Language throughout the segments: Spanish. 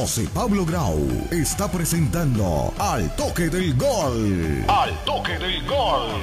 José Pablo Grau está presentando Al Toque del Gol. Al Toque del Gol.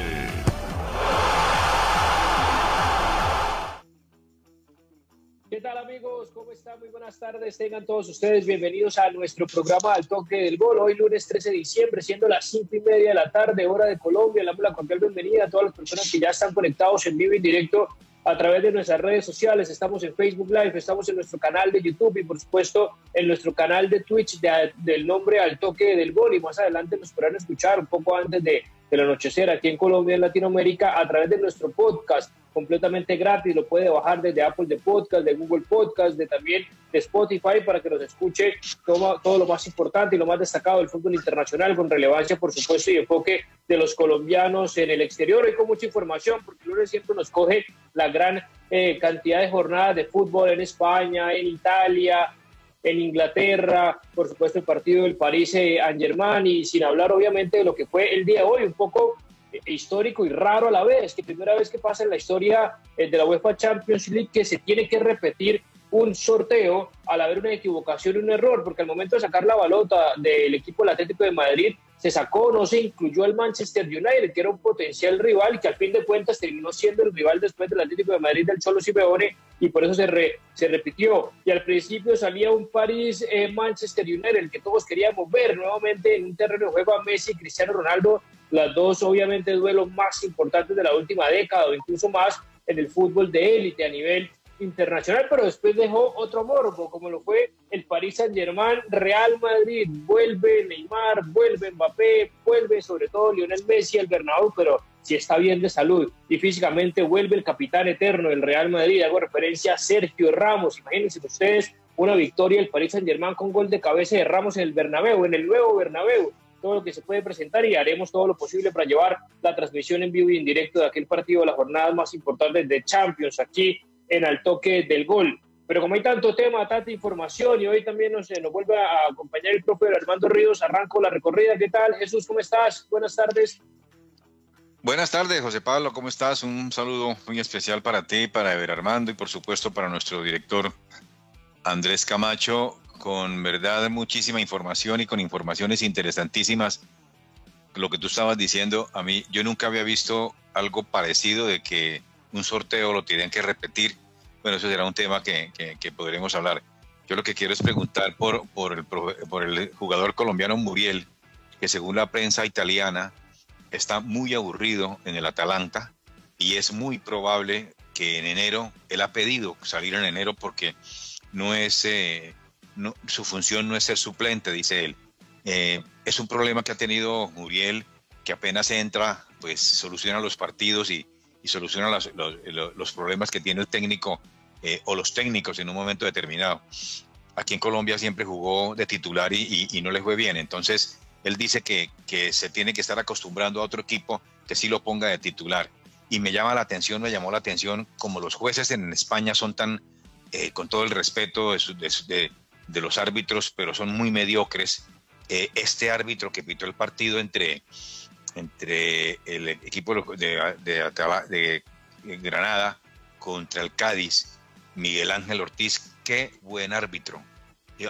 ¿Qué tal amigos? ¿Cómo están? Muy buenas tardes. Tengan todos ustedes bienvenidos a nuestro programa Al Toque del Gol. Hoy lunes 13 de diciembre, siendo las 5 y media de la tarde, hora de Colombia. Le damos la cordial bienvenida a todas las personas que ya están conectados en vivo y en directo a través de nuestras redes sociales. Estamos en Facebook Live, estamos en nuestro canal de YouTube y por supuesto en nuestro canal de Twitch del nombre Al Toque del Gol. Y más adelante nos podrán escuchar un poco antes de, del anochecer aquí en Colombia, en Latinoamérica, a través de nuestro podcast completamente gratis, lo puede bajar desde Apple de Podcast, de Google Podcast, de también de Spotify para que nos escuche todo, todo lo más importante y lo más destacado del fútbol internacional con relevancia, por supuesto, y enfoque de los colombianos en el exterior. Y con mucha información, porque lunes siempre nos coge la gran eh, cantidad de jornadas de fútbol en España, en Italia, en Inglaterra, por supuesto el partido del París Saint-Germain y sin hablar obviamente de lo que fue el día de hoy, un poco histórico y raro a la vez, que primera vez que pasa en la historia eh, de la UEFA Champions League que se tiene que repetir un sorteo al haber una equivocación un error, porque al momento de sacar la balota del equipo Atlético de Madrid se sacó, no se incluyó el Manchester United, que era un potencial rival, que al fin de cuentas terminó siendo el rival después del Atlético de Madrid del Cholo Simeone, y por eso se, se repitió. Y al principio salía un París-Manchester United, el que todos queríamos ver nuevamente en un terreno de juego a Messi y Cristiano Ronaldo las dos obviamente duelos más importantes de la última década o incluso más en el fútbol de élite a nivel internacional, pero después dejó otro morbo, como lo fue el Paris Saint-Germain, Real Madrid, vuelve Neymar, vuelve Mbappé, vuelve sobre todo Lionel Messi al Bernabéu, pero si está bien de salud. Y físicamente vuelve el capitán eterno del Real Madrid, hago referencia a Sergio Ramos, imagínense ustedes una victoria del Paris Saint-Germain con gol de cabeza de Ramos en el Bernabéu, en el nuevo Bernabéu, todo lo que se puede presentar y haremos todo lo posible para llevar la transmisión en vivo y en directo de aquel partido de las jornadas más importantes de Champions aquí en Al Toque del Gol. Pero como hay tanto tema, tanta información y hoy también nos, nos vuelve a acompañar el propio Armando Ríos, arranco la recorrida. ¿Qué tal? Jesús, ¿cómo estás? Buenas tardes. Buenas tardes, José Pablo, ¿cómo estás? Un saludo muy especial para ti, para Ever Armando y por supuesto para nuestro director Andrés Camacho con verdad muchísima información y con informaciones interesantísimas. Lo que tú estabas diciendo, a mí yo nunca había visto algo parecido de que un sorteo lo tienen que repetir. Bueno, eso será un tema que, que, podremos hablar. Yo lo que quiero es preguntar por, por, el, por el jugador colombiano Muriel, que según la prensa italiana está muy aburrido en el Atalanta y es muy probable que en enero, él ha pedido salir en enero porque no es... Eh, su función no es ser suplente, dice él. Eh, es un problema que ha tenido Muriel, que apenas entra, pues soluciona los partidos y, soluciona los, problemas que tiene el técnico eh, o los técnicos en un momento determinado. Aquí en Colombia siempre jugó de titular y, no le fue bien. Entonces, él dice que, se tiene que estar acostumbrando a otro equipo que sí lo ponga de titular. Y me llama la atención, me llamó la atención, como los jueces en España son tan, eh, con todo el respeto de, los árbitros, pero son muy mediocres. Eh, este árbitro que pitó el partido entre, entre el equipo de, de, Granada contra el Cádiz, Miguel Ángel Ortiz, qué buen árbitro.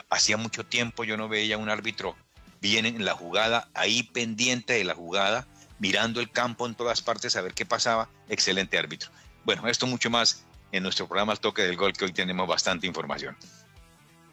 hacía mucho tiempo yo no veía un árbitro bien en la jugada, ahí pendiente de la jugada, mirando el campo en todas partes a ver qué pasaba. Excelente árbitro. Bueno, esto mucho más en nuestro programa Al Toque del Gol, que hoy tenemos bastante información.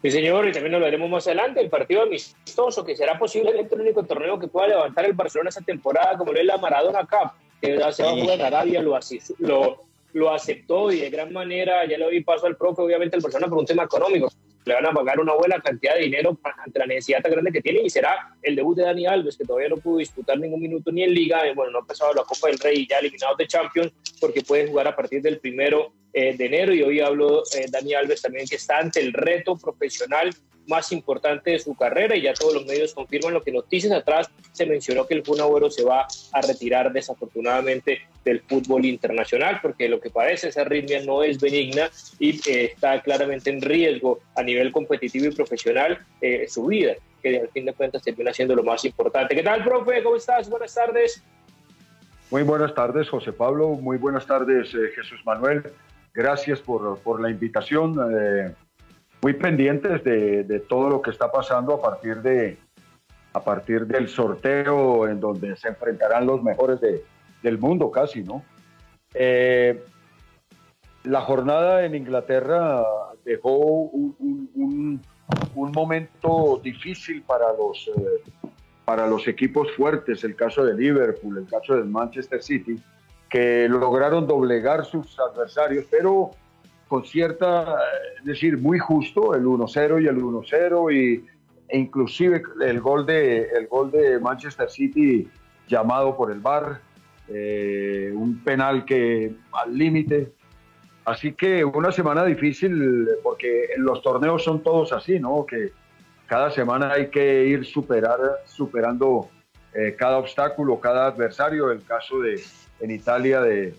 Sí, señor, y también lo veremos más adelante, el partido amistoso, que será posiblemente el único torneo que pueda levantar el Barcelona esta temporada, como lo es la Maradona Cup, que se va a jugar en Arabia, lo, lo, lo aceptó y de gran manera, ya le doy paso al profe, obviamente el Barcelona por un tema económico, le van a pagar una buena cantidad de dinero ante la necesidad tan grande que tiene y será el debut de Dani Alves, que todavía no pudo disputar ningún minuto ni en Liga, bueno, no ha pasado la Copa del Rey y ya eliminado de Champions, porque puede jugar a partir del primero eh, de enero y hoy habló eh, Dani Alves también que está ante el reto profesional más importante de su carrera y ya todos los medios confirman lo que noticias atrás se mencionó que el Kun se va a retirar desafortunadamente del fútbol internacional porque lo que parece esa arritmia no es benigna y eh, está claramente en riesgo a nivel competitivo y profesional su vida que al fin de cuentas termina siendo lo más importante. ¿Qué tal, profe? ¿Cómo estás? Buenas tardes. Muy buenas tardes, José Pablo. Muy buenas tardes, Jesús Manuel. Gracias por, por la invitación. Muy pendientes de, todo lo que está pasando a partir de a partir del sorteo en donde se enfrentarán los mejores del mundo casi, ¿no? Eh, la jornada en Inglaterra dejó un, momento difícil para los, eh, para los equipos fuertes, el caso de Liverpool, el caso del Manchester City, que lograron doblegar sus adversarios, pero con cierta, es decir, muy justo, el 1-0 y el 1-0, y, e inclusive el gol, de, el gol de Manchester City llamado por el VAR, eh, un penal que al límite. Así que una semana difícil, porque los torneos son todos así, ¿no? Que cada semana hay que ir superar, superando eh, cada obstáculo, cada adversario. El caso de en Italia de,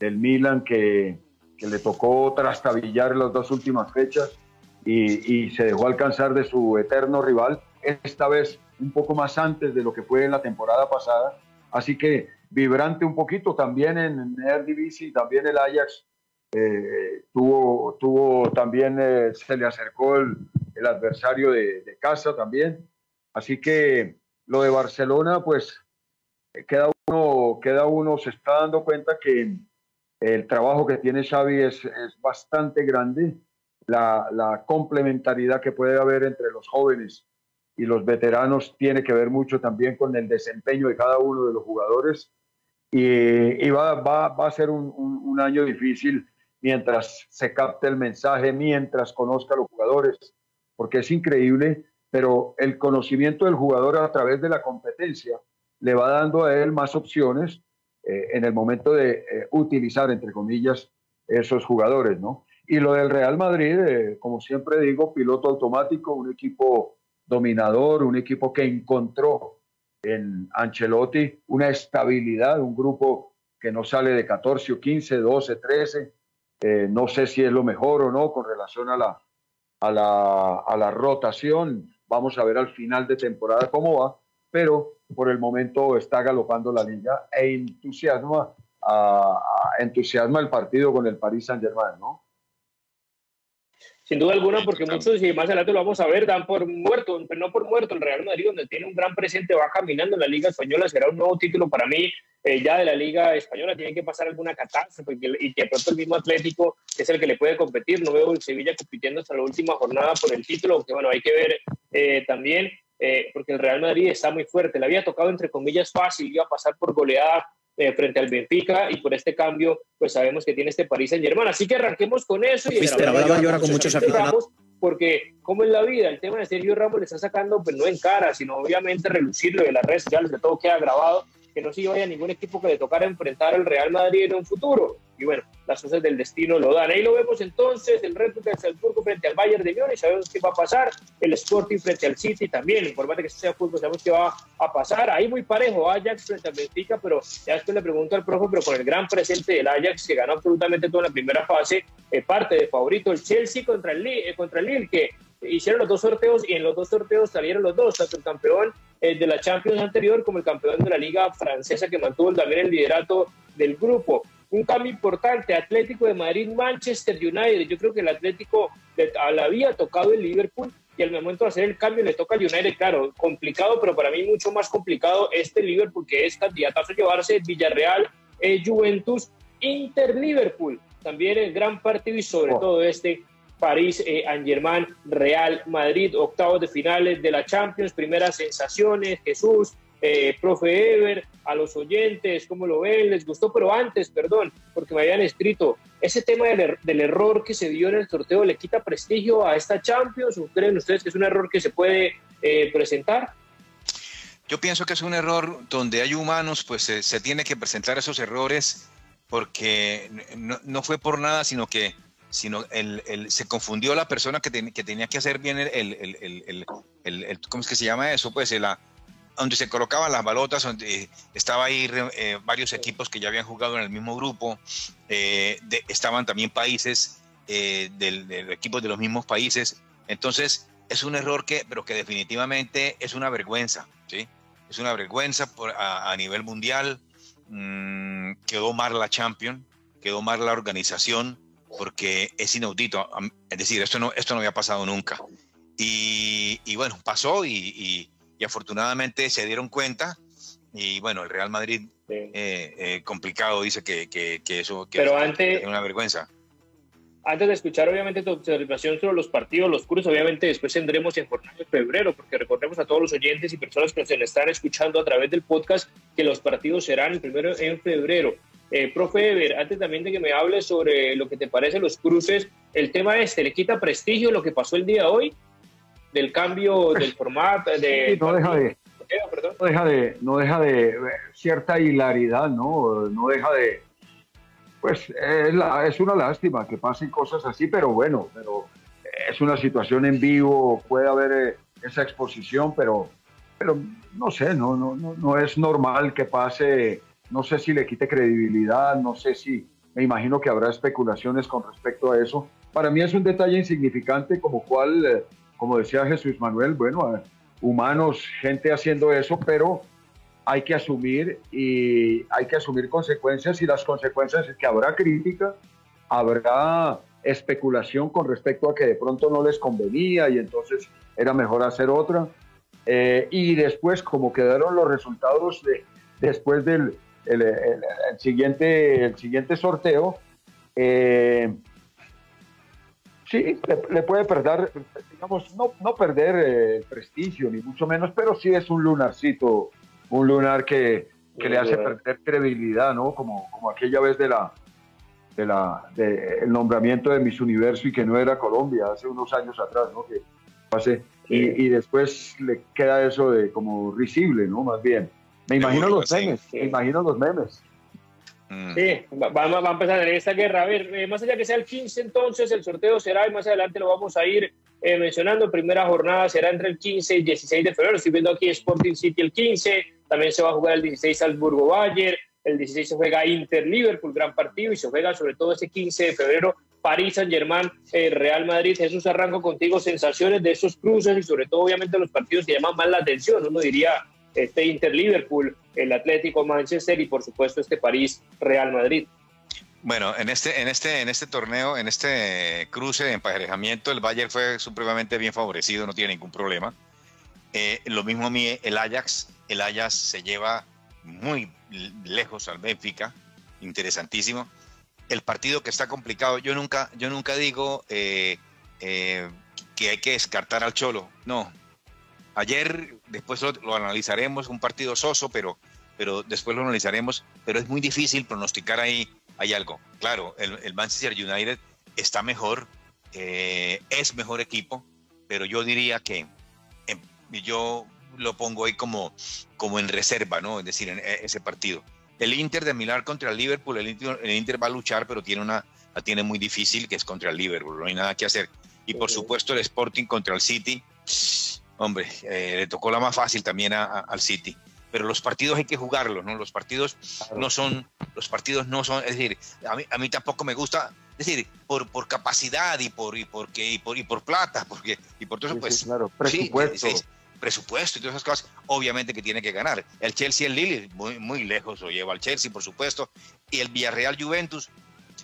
del Milan que, que le tocó trastabillar las dos últimas fechas y, y, se dejó alcanzar de su eterno rival, esta vez un poco más antes de lo que fue en la temporada pasada. Así que vibrante un poquito también en Eredivisie, también el Ajax eh, tuvo, tuvo también, eh, se le acercó el, adversario de, de, casa también. Así que lo de Barcelona, pues queda uno, queda uno se está dando cuenta que el trabajo que tiene Xavi es, es bastante grande, la, complementariedad que puede haber entre los jóvenes y los veteranos tiene que ver mucho también con el desempeño de cada uno de los jugadores. Y, y va, va, va, a ser un, un, un, año difícil mientras se capte el mensaje, mientras conozca a los jugadores, porque es increíble, pero el conocimiento del jugador a través de la competencia le va dando a él más opciones eh, en el momento de eh, utilizar, entre comillas, esos jugadores, ¿no? Y lo del Real Madrid, eh, como siempre digo, piloto automático, un equipo dominador, un equipo que encontró en Ancelotti una estabilidad, un grupo que no sale de 14 o 15, 12, 13. Eh, no sé si es lo mejor o no con relación a la, a, la, a la rotación. Vamos a ver al final de temporada cómo va, pero por el momento está galopando la liga e entusiasma, a, entusiasma el partido con el Paris Saint-Germain, ¿no? Sin duda alguna, porque muchos, y más adelante lo vamos a ver, dan por muerto, pero no por muerto el Real Madrid, donde tiene un gran presente, va caminando en la Liga Española, será un nuevo título para mí, eh, ya de la Liga Española, tiene que pasar alguna catástrofe y que pronto el mismo Atlético es el que le puede competir, no veo el Sevilla compitiendo hasta la última jornada por el título, aunque bueno, hay que ver eh, también eh, porque el Real Madrid está muy fuerte. Le había tocado, entre comillas, fácil, iba a pasar por goleada eh, frente al Benfica y por este cambio, pues sabemos que tiene este París en Germain. Así que arranquemos con eso. Y Pero ahora con muchos aficionados. Porque, como en la vida, el tema de Sergio Ramos le está sacando, pues no en cara, sino obviamente relucirlo de las redes sociales, de todo queda grabado que no se vaya a ningún equipo que le tocara enfrentar al Real Madrid en un futuro. Y bueno, las cosas del destino lo dan. Ahí lo vemos entonces, el Red Bull Salzburgo frente al Bayern de Múnich, sabemos qué va a pasar, el Sporting frente al City también, por más de que sea fútbol, sabemos qué va a pasar. Ahí muy parejo, Ajax frente al Benfica, pero ya después le pregunto al profe, pero con el gran presente del Ajax, que ganó absolutamente toda la primera fase, eh, parte de favorito el Chelsea contra el, eh, contra el Lille, que hicieron los dos sorteos y en los dos sorteos salieron los dos, tanto el campeón eh, de la Champions anterior como el campeón de la Liga Francesa que mantuvo también el liderato del grupo. Un cambio importante, Atlético de Madrid, Manchester United. Yo creo que el Atlético le, había tocado el Liverpool y al momento de hacer el cambio le toca al United, claro, complicado, pero para mí mucho más complicado este Liverpool que es candidatazo a llevarse Villarreal, eh, Juventus, Inter Liverpool. También el gran partido y sobre oh. todo este París, eh, Real Madrid, octavos de finales de la Champions, primeras sensaciones, Jesús, eh, profe Ever, a los oyentes, ¿cómo lo ven? ¿Les gustó? Pero antes, perdón, porque me habían escrito, ¿ese tema del, er-, del error que se dio en el sorteo le quita prestigio a esta Champions? ¿O creen ustedes que es un error que se puede eh, presentar? Yo pienso que es un error donde hay humanos, pues se, se tiene que presentar esos errores porque no, fue por nada, sino que sino el, se confundió la persona que, que tenía que hacer bien el, el, ¿cómo es que se llama eso? Pues la, donde se colocaban las balotas, donde estaba ahí eh, varios equipos que ya habían jugado en el mismo grupo, eh, estaban también países eh, del, equipos de los mismos países, entonces es un error que, pero que definitivamente es una vergüenza, ¿sí? Es una vergüenza por, a, a, nivel mundial, mmm, quedó mal la Champions, quedó mal la organización, porque es inaudito. Es decir, esto no, esto no había pasado nunca. Y, bueno, pasó y, afortunadamente se dieron cuenta. Y bueno, el Real Madrid, eh, eh, complicado, dice que, que, eso que Pero antes, es una vergüenza antes de escuchar obviamente tu observación sobre los partidos, los cursos, obviamente después tendremos en jornada de febrero, porque recordemos a todos los oyentes y personas que nos están escuchando a través del podcast que los partidos serán primero en febrero. Eh, profe Ever, antes también de que me hables sobre lo que te parece los cruces, el tema este, ¿le quita prestigio lo que pasó el día de hoy? Del cambio del formato, de... no deja de... No deja de, no deja de cierta hilaridad, ¿no? No deja de, pues es, una lástima que pasen cosas así, pero bueno, pero es una situación en vivo, puede haber eh, esa exposición, pero, pero no sé, no, no, no, es normal que pase, no sé si le quite credibilidad, no sé si, me imagino que habrá especulaciones con respecto a eso. Para mí es un detalle insignificante como cual, eh, como decía Jesús Manuel, bueno, humanos, gente haciendo eso, pero hay que asumir y hay que asumir consecuencias y las consecuencias es que habrá crítica, habrá especulación con respecto a que de pronto no les convenía y entonces era mejor hacer otra. Eh, y después, como quedaron los resultados de, después del el, siguiente, el siguiente sorteo, eh, sí, le, puede perder, digamos, no, no perder el prestigio, ni mucho menos, pero sí es un lunarcito un lunar que, le hace perder credibilidad, ¿no? Como, como aquella vez de la, de la, de el nombramiento de Miss Universo y que no era Colombia, hace unos años atrás, ¿no? Que pase, y, después le queda eso de como risible, ¿no? Más bien. Me imagino los memes, me imagino los memes. Mm. Sí, va, a empezar en esta guerra. A ver, eh, más allá que sea el 15 entonces, el sorteo será y más adelante lo vamos a ir eh, mencionando. Primera jornada será entre el 15 y 16 de febrero. Estoy viendo aquí Sporting City el 15, también se va a jugar el 16 Salzburgo Bayern, el 16 se juega Inter Liverpool, gran partido, y se juega sobre todo ese 15 de febrero París Saint Germain, eh, Real Madrid. Jesús, arranco contigo sensaciones de esos cruces y sobre todo obviamente los partidos que llaman más la atención. Uno diría este Inter Liverpool, el Atlético Manchester y por supuesto este París Real Madrid. Bueno, en este, en este, en este torneo, en este cruce de emparejamiento, el Bayern fue supremamente bien favorecido, no tiene ningún problema. Eh, lo mismo a mí, el Ajax, el Ajax se lleva muy lejos al Benfica, interesantísimo. El partido que está complicado, yo nunca, yo nunca digo eh, eh, que hay que descartar al Cholo, no. Ayer, después lo, analizaremos, un partido soso, pero, pero después lo analizaremos, pero es muy difícil pronosticar ahí, hay algo. Claro, el, Manchester United está mejor, es mejor equipo, pero yo diría que em, yo lo pongo ahí como, como en reserva, ¿no? Es decir, en e, ese partido. El Inter de Milán contra el Liverpool, el Inter, va a luchar, pero tiene una, la tiene muy difícil, que es contra el Liverpool, no hay nada que hacer. Y por supuesto el Sporting contra el City, hombre, eh, le tocó la más fácil también al City. Pero los partidos hay que jugarlos, ¿no? Los partidos no son, los partidos no son, es decir, a mí, a mí tampoco me gusta, es decir, por, por capacidad y por, y, porque, y, por, y por plata, porque, y por todo eso, pues, claro, presupuesto presupuesto y todas esas cosas, obviamente que tiene que ganar. El Chelsea, el Lille, muy, muy lejos lo lleva al Chelsea, por supuesto, y el Villarreal Juventus,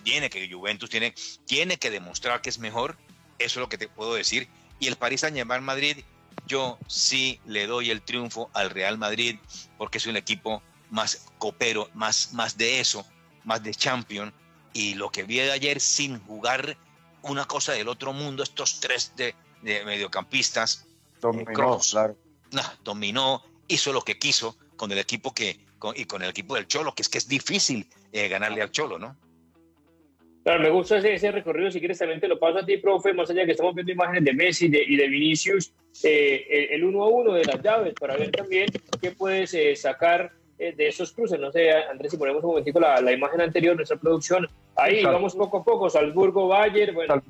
tiene que, Juventus tiene, tiene que demostrar que es mejor, eso es lo que te puedo decir, y el París Saint Germain Madrid, yo sí le doy el triunfo al Real Madrid, porque es un equipo más copero, más, más de eso, más de champion, y lo que vi de ayer sin jugar una cosa del otro mundo, estos tres de, de mediocampistas, Dominó, claro. dominó, hizo lo que quiso con el equipo que y con el equipo del Cholo, que es que es difícil eh, ganarle al Cholo, ¿no? Claro, me gusta ese, recorrido, si quieres también te lo paso a ti, profe, más allá que estamos viendo imágenes de Messi y de Vinicius, eh, el uno a uno de las llaves, para ver también qué puedes eh, sacar de esos cruces. No sé, Andrés, si ponemos un momentico la, la imagen anterior, nuestra producción, ahí vamos poco a poco, Salzburgo, Bayern, bueno.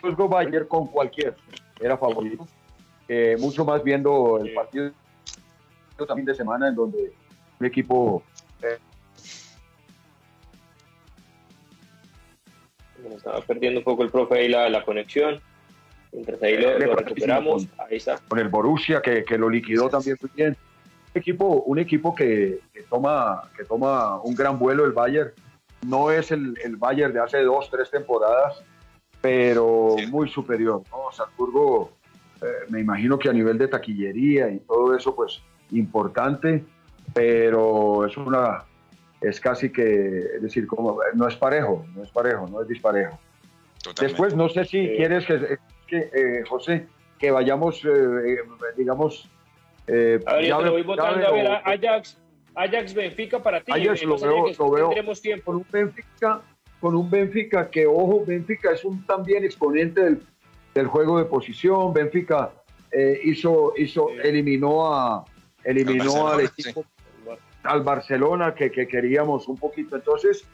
Salzburgo Bayern con cualquier era favorito. Eh, mucho más viendo el partido también de semana en donde un equipo eh, estaba perdiendo un poco el profe ahí la, la conexión. Mientras ahí lo, recuperamos, ahí está. Con el Borussia, que, que lo liquidó también muy bien. equipo, un equipo que, toma, que toma un gran vuelo el Bayern. No es el, el Bayern de hace dos, tres temporadas, pero muy superior. ¿no? Salzburgo, eh, me imagino que a nivel de taquillería y todo eso, pues importante, pero es una, es casi que, es decir, como, no es parejo, no es parejo, no es disparejo. Después, no sé si quieres que, eh, José, que vayamos, eh, digamos... Eh, a ver, yo te lo voy votando, a ver, Ajax, Ajax Benfica para ti. Ajax lo veo, lo veo tiempo. Con un Benfica, con un Benfica que, ojo, Benfica es un también exponente del, del juego de posición. Benfica eh, hizo, hizo, eliminó a eliminó al equipo al Barcelona que, que, queríamos un poquito. Entonces,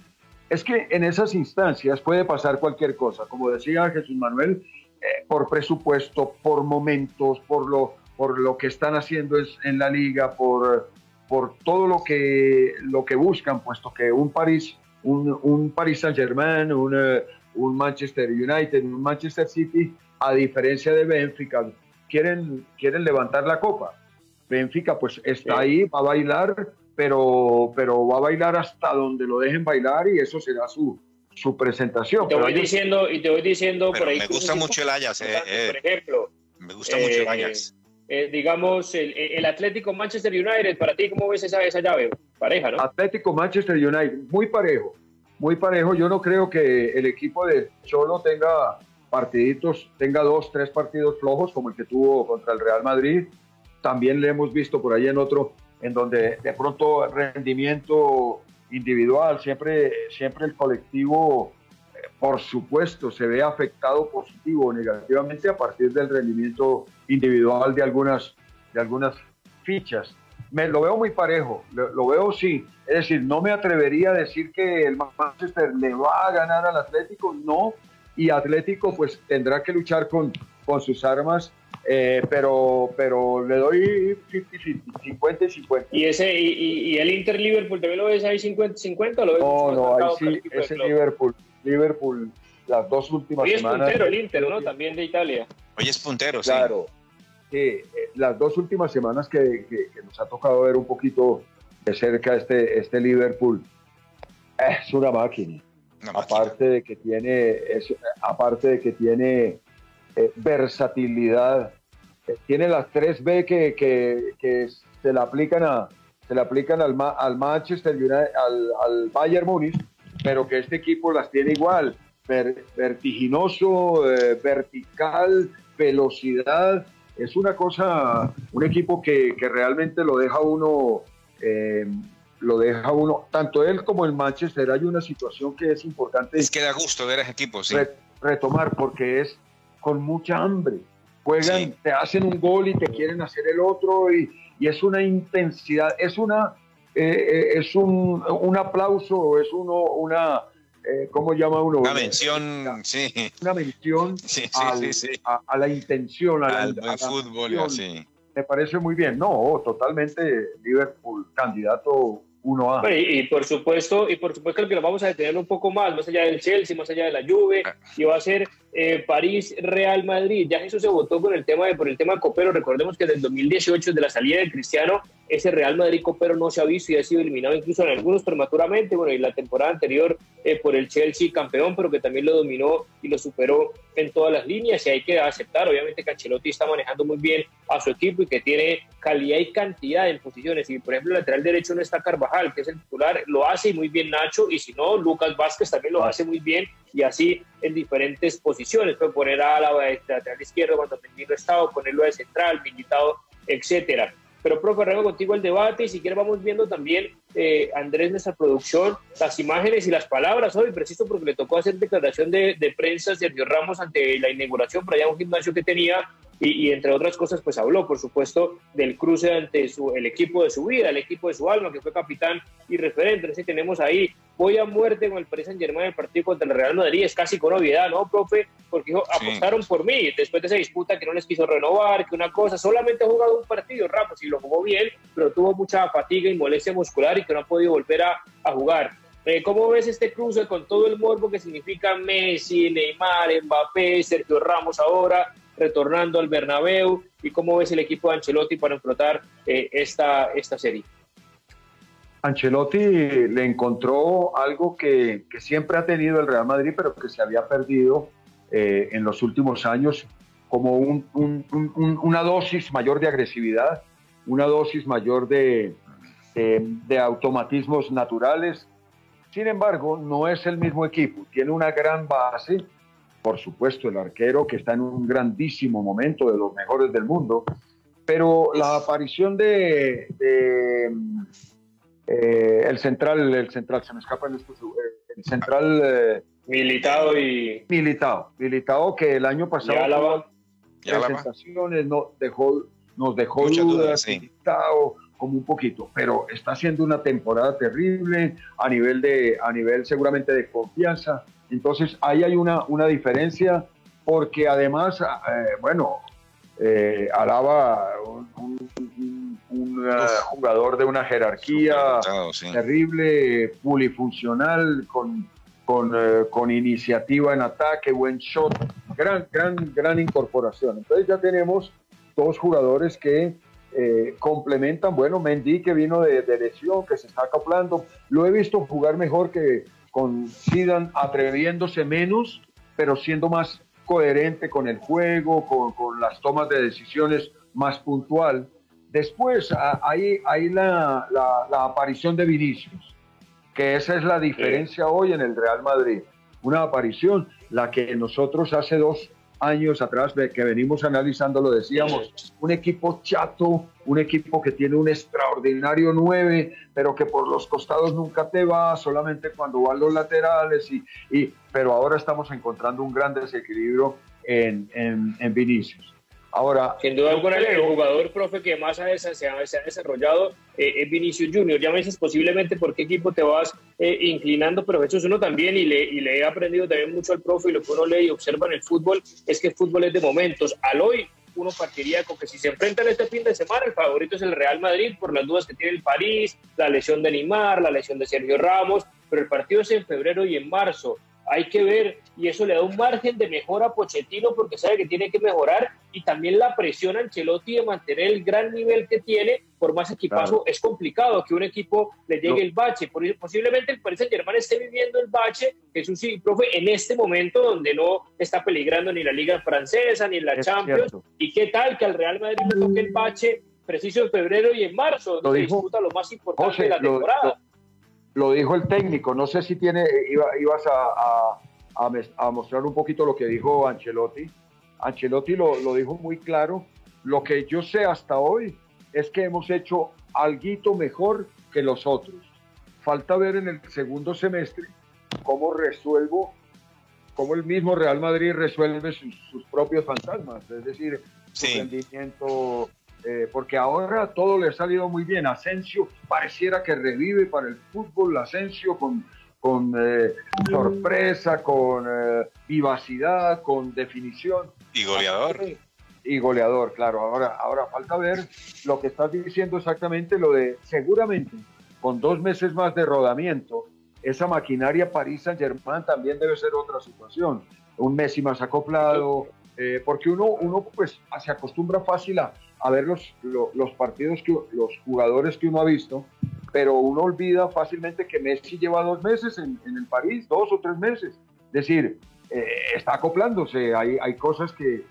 es que en esas instancias puede pasar cualquier cosa. Como decía Jesús Manuel, eh, por presupuesto, por momentos, por lo, por lo que están haciendo en la liga, por, por todo lo que, lo que buscan, puesto que un París, un, un Paris Saint Germain, un, eh, un Manchester United, un Manchester City, a diferencia de Benfica, quieren, quieren levantar la copa. Benfica pues está ahí, va a bailar, pero, pero va a bailar hasta donde lo dejen bailar y eso será su, su presentación. Te voy diciendo, y te voy diciendo por ahí. Me gusta mucho el Ajax, eh, eh, por ejemplo. Me gusta mucho el Ajax. Eh, digamos, el, el, Atlético Manchester United, para ti, ¿cómo ves esa, esa llave? Pareja, ¿no? Atlético Manchester United, muy parejo, muy parejo. Yo no creo que el equipo de Cholo tenga partiditos, tenga dos, tres partidos flojos como el que tuvo contra el Real Madrid. También le hemos visto por ahí en otro, en donde de pronto rendimiento individual, siempre, siempre el colectivo, eh, por supuesto, se ve afectado positivo o negativamente a partir del rendimiento individual de algunas, de algunas fichas. Me, lo veo muy parejo, lo, veo sí. Es decir, no me atrevería a decir que el Manchester le va a ganar al Atlético, no, y Atlético pues tendrá que luchar con, con sus armas, eh, pero, pero le doy 50 y 50. ¿Y, ese, y, el Inter Liverpool también lo ves ahí 50-50 lo ves No, no, ahí sí, ese Liverpool, Liverpool, las dos últimas Hoy semanas. es puntero el Inter, ¿no? También de Italia. Hoy es puntero, sí. Claro. Eh, las dos últimas semanas que, que, nos ha tocado ver un poquito de cerca este, este Liverpool, es una máquina aparte de que tiene, aparte de que tiene eh, versatilidad, eh, tiene las tres B que, que, se le aplican a se le aplican al, al Manchester United, al, Bayern Munich, pero que este equipo las tiene igual, vertiginoso, eh, vertical, velocidad, es una cosa, un equipo que, que realmente lo deja uno lo deja uno, tanto él como el Manchester, hay una situación que es importante. Es que da gusto ver a ese equipo, sí. retomar, porque es con mucha hambre. Juegan, te hacen un gol y te quieren hacer el otro, y, y es una intensidad, es una. Eh, eh, es un, un, aplauso, es uno, una, eh, ¿cómo llama uno? Una mención, sí. Una mención a, la intención, al buen fútbol, así. Me parece muy bien. No, totalmente Liverpool, candidato y, por supuesto, y por supuesto que lo vamos a detener un poco más, más allá del Chelsea, más allá de la Juve, ah. y va a ser eh, París Real Madrid. Ya eso se votó con el tema de por el tema Copero. Recordemos que desde el 2018, desde la salida de Cristiano, ese Real Madrid Copero no se ha visto y ha sido eliminado incluso en algunos prematuramente. Bueno, y la temporada anterior eh, por el Chelsea campeón, pero que también lo dominó y lo superó en todas las líneas. Y hay que aceptar, obviamente, que Ancelotti está manejando muy bien a su equipo y que tiene calidad y cantidad en posiciones. Y por ejemplo, el lateral derecho no está Carvajal, que es el titular, lo hace muy bien Nacho. Y si no, Lucas Vázquez también lo hace muy bien y así en diferentes posiciones. Puede poner a la lateral izquierdo cuando Mendy estado, ponerlo de central, militado, etcétera. Pero, profe, arranco contigo el debate y si quieres vamos viendo también, eh, Andrés, nuestra producción, las imágenes y las palabras hoy, preciso porque le tocó hacer declaración de, de prensa Sergio Ramos ante la inauguración por allá un gimnasio que tenía y, entre otras cosas, pues habló, por supuesto, del cruce ante su, el equipo de su vida, el equipo de su alma, que fue capitán y referente. Entonces tenemos ahí, voy a muerte con el Paris Saint Germain el partido contra el Real Madrid, es casi con obviedad, ¿no, profe? Porque dijo, apostaron por mí, después de esa disputa que no les quiso renovar, que una cosa, solamente ha jugado un partido, Ramos, y lo jugó bien, pero tuvo mucha fatiga y molestia muscular y que no ha podido volver a, a jugar. Eh, ¿Cómo ves este cruce con todo el morbo que significa Messi, Neymar, Mbappé, Sergio Ramos ahora? Retornando al Bernabéu y cómo ves el equipo de Ancelotti para enfrentar eh, esta, esta serie. Ancelotti le encontró algo que, siempre ha tenido el Real Madrid, pero que se había perdido eh, en los últimos años, como una dosis mayor de agresividad, una dosis mayor de, de automatismos naturales. Sin embargo, no es el mismo equipo, tiene una gran base, por supuesto el arquero que está en un grandísimo momento de los mejores del mundo, pero la aparición de eh, el central, el central, se me escapa en esto, el central... Eh, militado y... Militado, militado que el año pasado... presentaciones, no, dejó, nos dejó dudas, militado, como un poquito, pero está haciendo una temporada terrible a nivel de, a nivel seguramente de confianza. Entonces ahí hay una, una diferencia porque además, bueno, Alaba un, un jugador de una jerarquía terrible, polifuncional, con, eh, con, iniciativa en ataque, buen shot, gran, gran, gran incorporación. Entonces ya tenemos dos jugadores que eh, complementan, bueno, Mendy que vino de, de, lesión, que se está acoplando, lo he visto jugar mejor que con Zidane, atreviéndose menos, pero siendo más coherente con el juego, con, con las tomas de decisiones más puntual. Después hay, hay la, la, aparición de Vinicius, que esa es la diferencia hoy en el Real Madrid. Una aparición, la que nosotros hace dos años atrás que venimos analizando, lo decíamos, un equipo chato, un equipo que tiene un extraordinario 9, pero que por los costados nunca te va, solamente cuando van los laterales, y, y pero ahora estamos encontrando un gran desequilibrio en, en, en Vinicius. Ahora, sin duda alguna, el jugador, profe, que más se ha, desarrollado eh, es Vinicius Junior. Ya me dices posiblemente por qué equipo te vas eh, inclinando, pero eso es uno también, y le, y le he aprendido también mucho al profe, y lo que uno lee y observa en el fútbol es que el fútbol es de momentos. Al hoy, uno partiría con que si se enfrentan este fin de semana, el favorito es el Real Madrid por las dudas que tiene el París, la lesión de Neymar, la lesión de Sergio Ramos, pero el partido es en febrero y en marzo hay que ver y eso le da un margen de mejora a Pochettino porque sabe que tiene que mejorar y también la presión a Ancelotti de mantener el gran nivel que tiene por más equipazo es complicado que un equipo le llegue el bache. Posiblemente el Paris Saint Germain esté viviendo el bache Jesús sí profe en este momento donde no está peligrando ni la liga francesa ni la Champions y qué tal que al Real Madrid le toque el bache preciso en febrero y en marzo donde se disputa lo más importante de la temporada lo dijo el técnico, no sé si tiene, ibas a, mostrar un poquito lo que dijo Ancelotti. Ancelotti lo, lo, dijo muy claro. Lo que yo sé hasta hoy es que hemos hecho algo mejor que los otros. Falta ver en el segundo semestre cómo resuelvo, cómo el mismo Real Madrid resuelve sus, propios fantasmas, es decir, su rendimiento eh, porque ahora todo le ha salido muy bien. Asensio pareciera que revive para el fútbol, Asensio con, con eh, sorpresa, con eh, vivacidad, con definición. Y goleador. Y goleador, claro. Ahora, ahora falta ver lo que estás diciendo exactamente, lo de seguramente con dos meses más de rodamiento, esa maquinaria París Saint Germain también debe ser otra situación. Un Messi más acoplado, porque uno, uno pues se acostumbra fácil a, a ver los, los, partidos, que, los jugadores que uno ha visto, pero uno olvida fácilmente que Messi lleva dos meses en, el París, dos o tres meses. Es decir, eh, está acoplándose, hay, hay cosas que,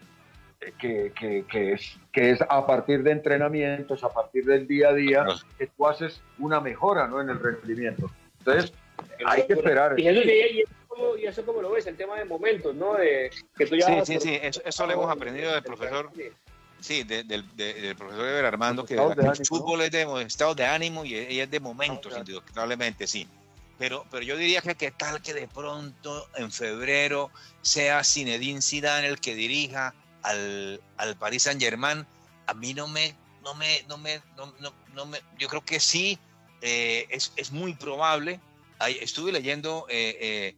que, que, es, que es a partir de entrenamientos, a partir del día a día, que tú haces una mejora ¿no? en el rendimiento. Entonces, hay que esperar. Y eso, y eso como lo ves, el tema de momentos, ¿no? De, que tú ya sí, sí, sí, eso, eso lo hemos aprendido del profesor. Sí, del profesor Eber Armando, que el fútbol es de estado de ánimo y es de momentos, indudablemente, sí. Pero, pero yo diría que qué tal que de pronto en febrero sea Zinedine Zidane el que dirija al, al Paris Saint Germain. A mí no me, no me, no me, no, no, me yo creo que sí, eh, es, es, muy probable. Ahí, estuve leyendo, eh,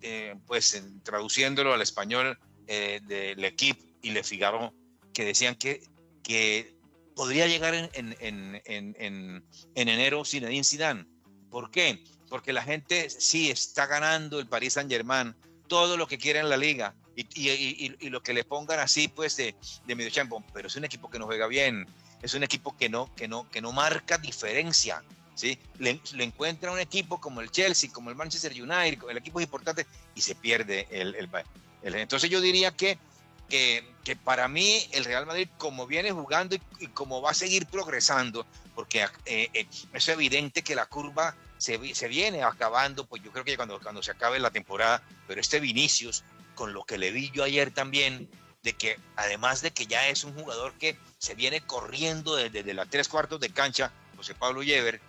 eh, pues traduciéndolo al español de L'Equipe y Le Figaro, que decían que, que podría llegar en, en, en, en, enero Zinedine Zidane. ¿Por qué? Porque la gente sí está ganando el Paris Saint Germain todo lo que quiere en la liga y, lo que le pongan así, pues, de, de medio champo, pero es un equipo que no juega bien, es un equipo que no, que no, que no marca diferencia. ¿sí? Le, encuentra un equipo como el Chelsea, como el Manchester United, el equipo importante, y se pierde el, el, Entonces yo diría que, que, para mí el Real Madrid, como viene jugando y, como va a seguir progresando, porque eh, eh, es evidente que la curva se, viene acabando, pues yo creo que cuando, cuando se acabe la temporada, pero este Vinicius con lo que le vi yo ayer también, de que además de que ya es un jugador que se viene corriendo desde, desde las tres cuartos de cancha, José Pablo Llever,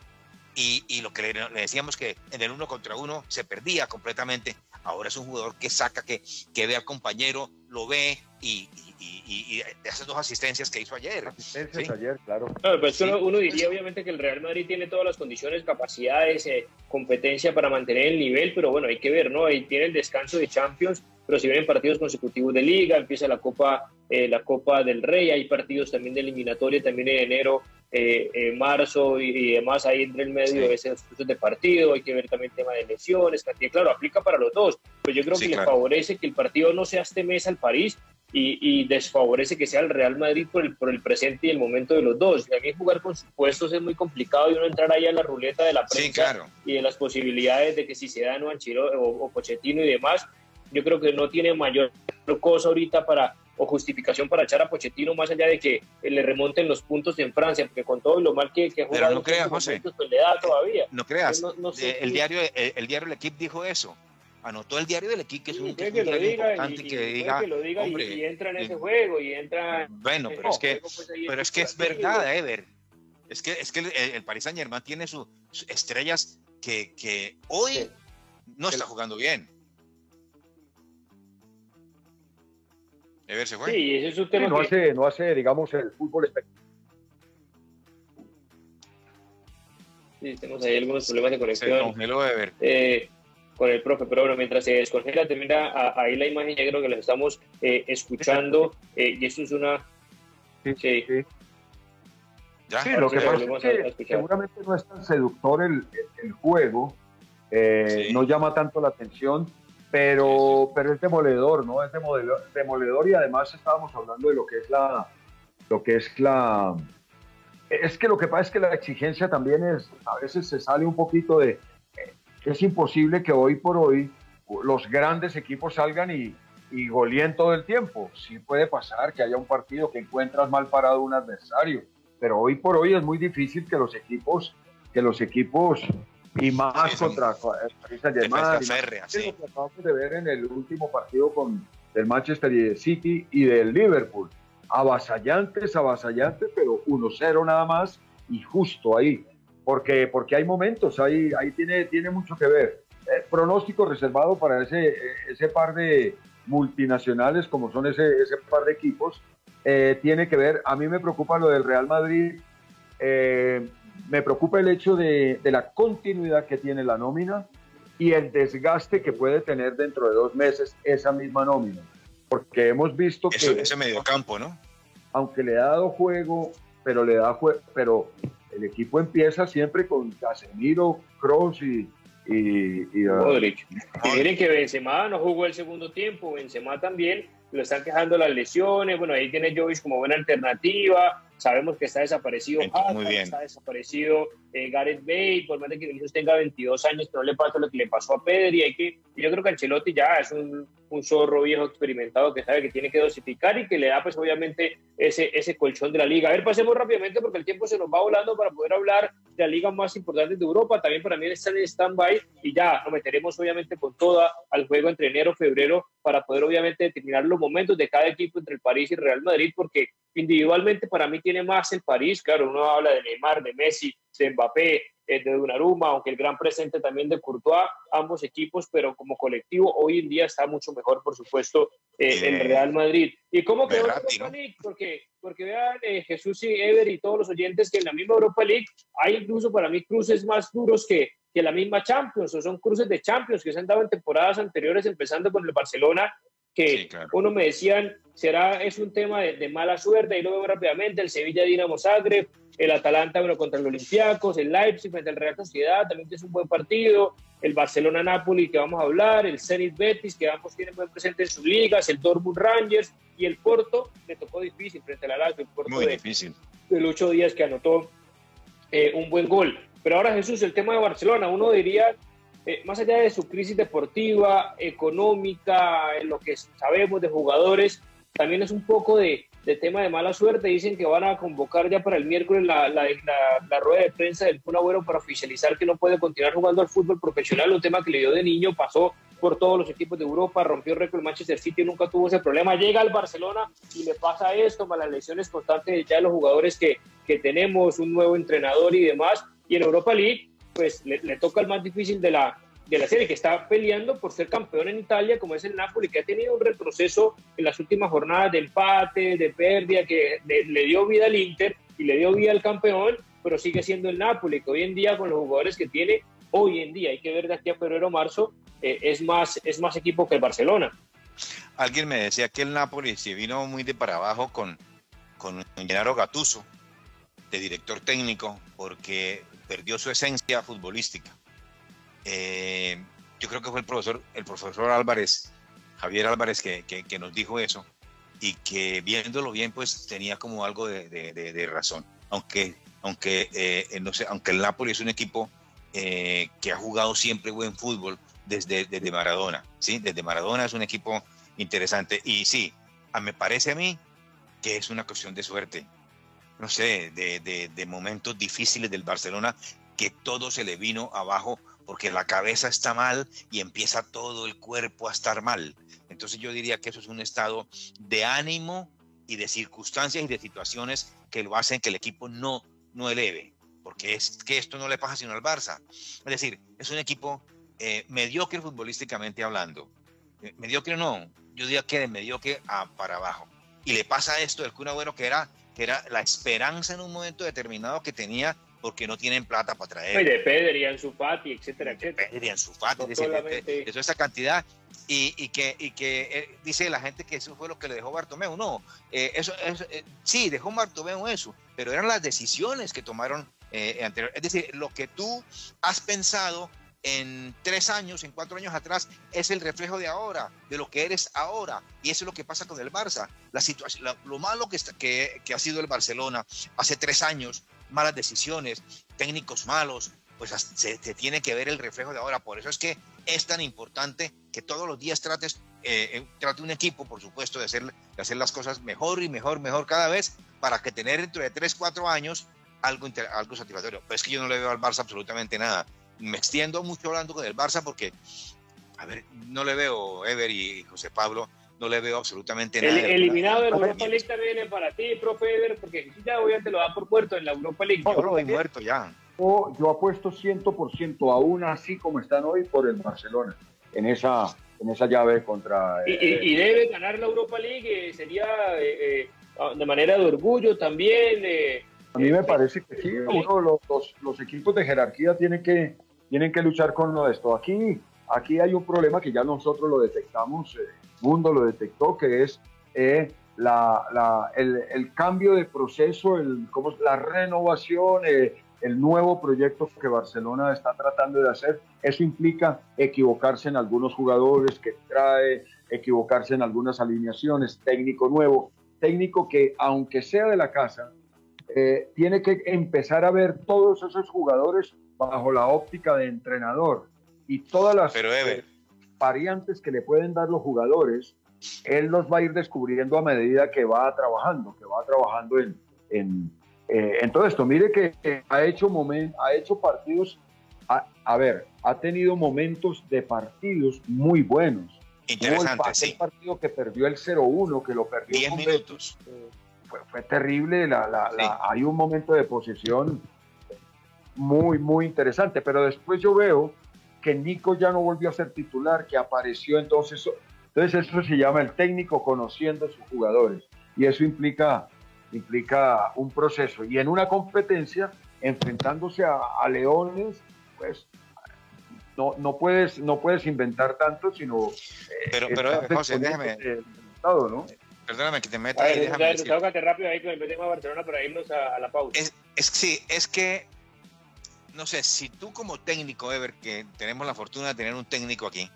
y, y lo que le, decíamos que en el uno contra uno se perdía completamente, ahora es un jugador que saca, que, que ve al compañero, lo ve y, y, esas dos asistencias que hizo ayer. Asistencias ayer, claro. pues uno, diría obviamente que el Real Madrid tiene todas las condiciones, capacidades, eh, competencia para mantener el nivel, pero bueno, hay que ver, ¿no? Ahí tiene el descanso de Champions, pero si vienen partidos consecutivos de liga, empieza la Copa, eh, la Copa del Rey, hay partidos también de eliminatoria también en enero, eh, marzo y, demás, ahí entre el medio de esos de partido, hay que ver también el tema de lesiones, claro, aplica para los dos, pero yo creo que le favorece que el partido no sea este mes al París, y, desfavorece que sea el Real Madrid por el, por el presente y el momento de los dos. Y a jugar con supuestos es muy complicado y uno entrar ahí a la ruleta de la prensa y de las posibilidades de que si se dan o Anchiro o, Pochettino y demás, yo creo que no tiene mayor cosa ahorita para o justificación para echar a Pochettino más allá de que le remonten los puntos en Francia, porque con todo lo mal que, que jugado no creas, José, pues le da todavía. No creas, eh, el, diario, el, el diario El Equipo dijo eso, anotó el diario del equipo, que es un, que, que, lo diga, importante y, que diga, que lo diga hombre, y, entra en ese juego y entra bueno pero es que pues, pero es que es verdad Ever. Es que es que el, el Paris Saint Germain tiene sus estrellas que, que hoy no está jugando bien Sí ese es un tema no hace no hace digamos el fútbol espectacular Sí, tenemos ahí algunos problemas de conexión. Se congeló Ever. Eh, con el profe, pero bueno, mientras se descongela, termina ahí la imagen, ya creo que la estamos eh, escuchando, eh, y eso es una... Sí, sí. sí. lo que pasa es que seguramente no es tan seductor el, el juego, eh, no llama tanto la atención, pero, pero es demoledor, ¿no? Es demoledor, demoledor y además estábamos hablando de lo que es la... Lo que es la es que lo que pasa es que la exigencia también es, a veces se sale un poquito de, es imposible que hoy por hoy los grandes equipos salgan y, y goleen todo el tiempo. Sí puede pasar que haya un partido que encuentras mal parado un adversario, pero hoy por hoy es muy difícil que los equipos, que los equipos y más contra Paris Saint-Germain, sí. lo que acabamos de ver en el último partido con el Manchester City y del Liverpool. Avasallantes, avasallantes, pero 1-0 nada más y justo ahí porque, porque hay momentos, ahí, ahí tiene, tiene mucho que ver. El pronóstico reservado para ese, ese par de multinacionales, como son ese, ese par de equipos, eh, tiene que ver, a mí me preocupa lo del Real Madrid, eh, me preocupa el hecho de, de, la continuidad que tiene la nómina y el desgaste que puede tener dentro de dos meses esa misma nómina. Porque hemos visto que... Ese medio campo, ¿no? Aunque le ha dado juego, pero le da juego, pero el equipo empieza siempre con Casemiro, Kroos y, y, y uh, Modric. miren que Benzema no jugó el segundo tiempo, Benzema también, lo están quejando las lesiones, bueno, ahí tiene Jovis como buena alternativa, sabemos que está desaparecido Muy bien. está desaparecido eh, Gareth Bale, por más de que Vinicius tenga 22 años, que no le pasa lo que le pasó a Pedri, hay que, yo creo que Ancelotti ya es un, un zorro viejo experimentado que sabe que tiene que dosificar y que le da pues obviamente ese, ese colchón de la liga. A ver, pasemos rápidamente porque el tiempo se nos va volando para poder hablar de la liga más importante de Europa, también para mí está en stand-by y ya nos meteremos obviamente con toda al juego entre enero febrero para poder obviamente determinar los momentos de cada equipo entre el París y el Real Madrid porque individualmente para mí tiene más el París, claro, uno habla de Neymar, de Messi, de Mbappé, eh, de Donnarumma, aunque el gran presente también de Courtois, ambos equipos, pero como colectivo hoy en día está mucho mejor, por supuesto, eh, el Real Madrid. ¿Y cómo quedó la Europa League? Porque, porque vean, eh, Jesús y Ever y todos los oyentes que en la misma Europa League hay incluso para mí cruces más duros que, que la misma Champions, o son cruces de Champions que se han dado en temporadas anteriores, empezando con el Barcelona que uno me decían, será, es un tema de, mala suerte, y lo veo rápidamente, el Sevilla Dinamo Zagreb, el Atalanta bueno, contra el Olympiacos, el Leipzig frente al Real Sociedad, también es un buen partido, el Barcelona-Napoli que vamos a hablar, el Zenit Betis que ambos tienen buen presente en sus ligas, el Dortmund Rangers y el Porto, le tocó difícil frente al Lazio, el Porto Muy difícil. del ocho días que anotó eh, un buen gol. Pero ahora Jesús, el tema de Barcelona, uno diría, eh, más allá de su crisis deportiva, económica, en lo que sabemos de jugadores, también es un poco de de tema de mala suerte. Dicen que van a convocar ya para el miércoles la, la, la, rueda de prensa del Kun Agüero para oficializar que no puede continuar jugando al fútbol profesional, un tema que le dio de niño, pasó por todos los equipos de Europa, rompió récord Manchester City, nunca tuvo ese problema, llega al Barcelona y le pasa esto, más las lesiones constantes ya de los jugadores que, que tenemos, un nuevo entrenador y demás, y en Europa League, pues le, le toca el más difícil de la, de la serie, que está peleando por ser campeón en Italia, como es el Napoli, que ha tenido un retroceso en las últimas jornadas de empate, de pérdida, que le, dio vida al Inter y le dio vida al campeón, pero sigue siendo el Napoli, que hoy en día con los jugadores que tiene, hoy en día, hay que ver de aquí a febrero marzo, eh, es, más, es más equipo que el Barcelona. Alguien me decía que el Napoli se vino muy de para abajo con, con Gennaro Gattuso, de director técnico, porque perdió su esencia futbolística eh, yo creo que fue el profesor, el profesor Álvarez, Javier Álvarez, que, que, nos dijo eso y que viéndolo bien, pues tenía como algo de, de, razón. Aunque, aunque, eh, no sé, aunque el Napoli es un equipo eh, que ha jugado siempre buen fútbol desde, desde Maradona, ¿sí? Desde Maradona es un equipo interesante. Y sí, a, me parece a mí que es una cuestión de suerte. No sé, de, de momentos difíciles del Barcelona que todo se le vino abajo porque la cabeza está mal y empieza todo el cuerpo a estar mal. Entonces yo diría que eso es un estado de ánimo y de circunstancias y de situaciones que lo hacen que el equipo no, no eleve, porque es que esto no le pasa sino al Barça. Es decir, es un equipo eh, mediocre futbolísticamente hablando. Eh, mediocre no, yo diría que de mediocre a para abajo. Y le pasa esto del Kun Agüero, que era, que era la esperanza en un momento determinado que tenía porque no tienen plata para traer. Y de Pedri, Ansu Fati, etcétera, etcétera. Pedri, Ansu Fati, eso esa cantidad. Y, y, que, y que eh, dice la gente que eso fue lo que le dejó Bartomeu. No, eh, eso, eh, sí, dejó Bartomeu eso, pero eran las decisiones que tomaron anterior. Es decir, lo que tú has pensado en tres años, en cuatro años atrás, es el reflejo de ahora, de lo que eres ahora. Y eso es lo que pasa con el Barça. La situación, lo, malo que, está, que, que, ha sido el Barcelona hace tres años malas decisiones, técnicos malos, pues se, tiene que ver el reflejo de ahora. Por eso es que es tan importante que todos los días trates, eh, eh, trate un equipo, por supuesto, de hacer, de hacer las cosas mejor y mejor, mejor cada vez, para que tener dentro de 3, 4 años algo, algo satisfactorio. Pero es que yo no le veo al Barça absolutamente nada. Me extiendo mucho hablando con el Barça porque, a ver, no le veo, Ever y José Pablo, no le veo absolutamente nada. El, eliminado de la Europa League también para ti, profe Eder, porque ya obviamente lo da por muerto en la Europa League. No, lo muerto ya. Yo, yo apuesto 100% aún así como están hoy por el Barcelona, en esa, en esa llave contra... y, y, eh, debe ganar la Europa League, eh, sería eh, de manera de orgullo también. a mí me parece que sí, uno, los, los, equipos de jerarquía tienen que, tienen que luchar con lo de esto. Aquí, aquí hay un problema que ya nosotros lo detectamos mundo lo detectó, que es eh, la, el, cambio de proceso, el, como la renovación, eh, el nuevo proyecto que Barcelona está tratando de hacer. Eso implica equivocarse en algunos jugadores que trae, equivocarse en algunas alineaciones, técnico nuevo, técnico que aunque sea de la casa, eh, tiene que empezar a ver todos esos jugadores bajo la óptica de entrenador y todas las... Pero variantes que le pueden dar los jugadores, él los va a ir descubriendo a medida que va trabajando, que va trabajando en, en, eh, todo esto. Mire que ha, hecho moment, ha hecho partidos, a, ver, ha tenido momentos de partidos muy buenos. Interesante, el, partido que perdió el 0-1, que lo perdió. 10 minutos. fue, terrible, la, hay un momento de posesión muy, muy interesante, pero después yo veo que Nico ya no volvió a ser titular, que apareció entonces. Entonces eso se llama el técnico conociendo a sus jugadores y eso implica, implica un proceso. Y en una competencia, enfrentándose a, leones, pues no, no, puedes, no puedes inventar tanto, sino... Eh, pero, pero José, déjame... perdóname que te meta ahí. Déjame rápido ahí que me metemos a Barcelona para irnos a, la pausa. Es, es, sí, es que, no sé, si tú como técnico, Ever, que tenemos la fortuna de tener un técnico aquí,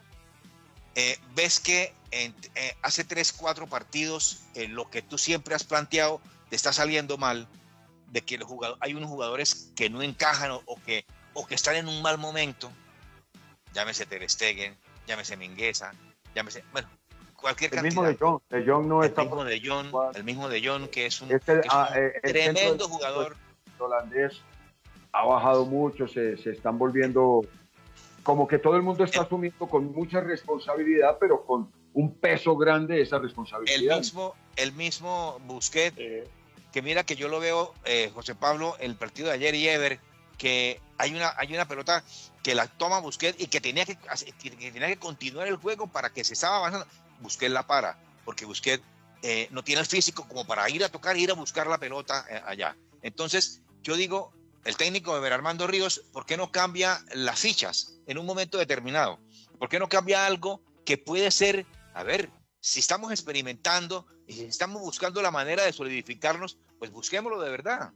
eh, ves que eh, hace tres, cuatro partidos eh, lo que tú siempre has planteado te está saliendo mal, de que los jugadores, hay unos jugadores que no encajan o, que, o que están en un mal momento, llámese Ter Stegen, llámese Mingueza, llámese, bueno, cualquier el Mismo de John, de John no el está mismo de John, el mismo de John, que es un, ah, tremendo jugador. holandés ha bajado mucho, se, se están volviendo como que todo el mundo está asumiendo con mucha responsabilidad, pero con un peso grande esa responsabilidad. El mismo, el mismo Busquets, que mira que yo lo veo, eh, José Pablo, el partido de ayer y Ever, que hay una, hay una pelota que la toma Busquets y que tenía que, que tenía que continuar el juego para que se estaba avanzando. Busquets la para, porque Busquets eh, no tiene el físico como para ir a tocar, ir a buscar la pelota eh, allá. Entonces, yo digo, el técnico de Ver Armando Ríos, ¿por qué no cambia las fichas en un momento determinado? ¿Por qué no cambia algo que puede ser, a ver, si estamos experimentando y si estamos buscando la manera de solidificarnos, pues busquémoslo de verdad.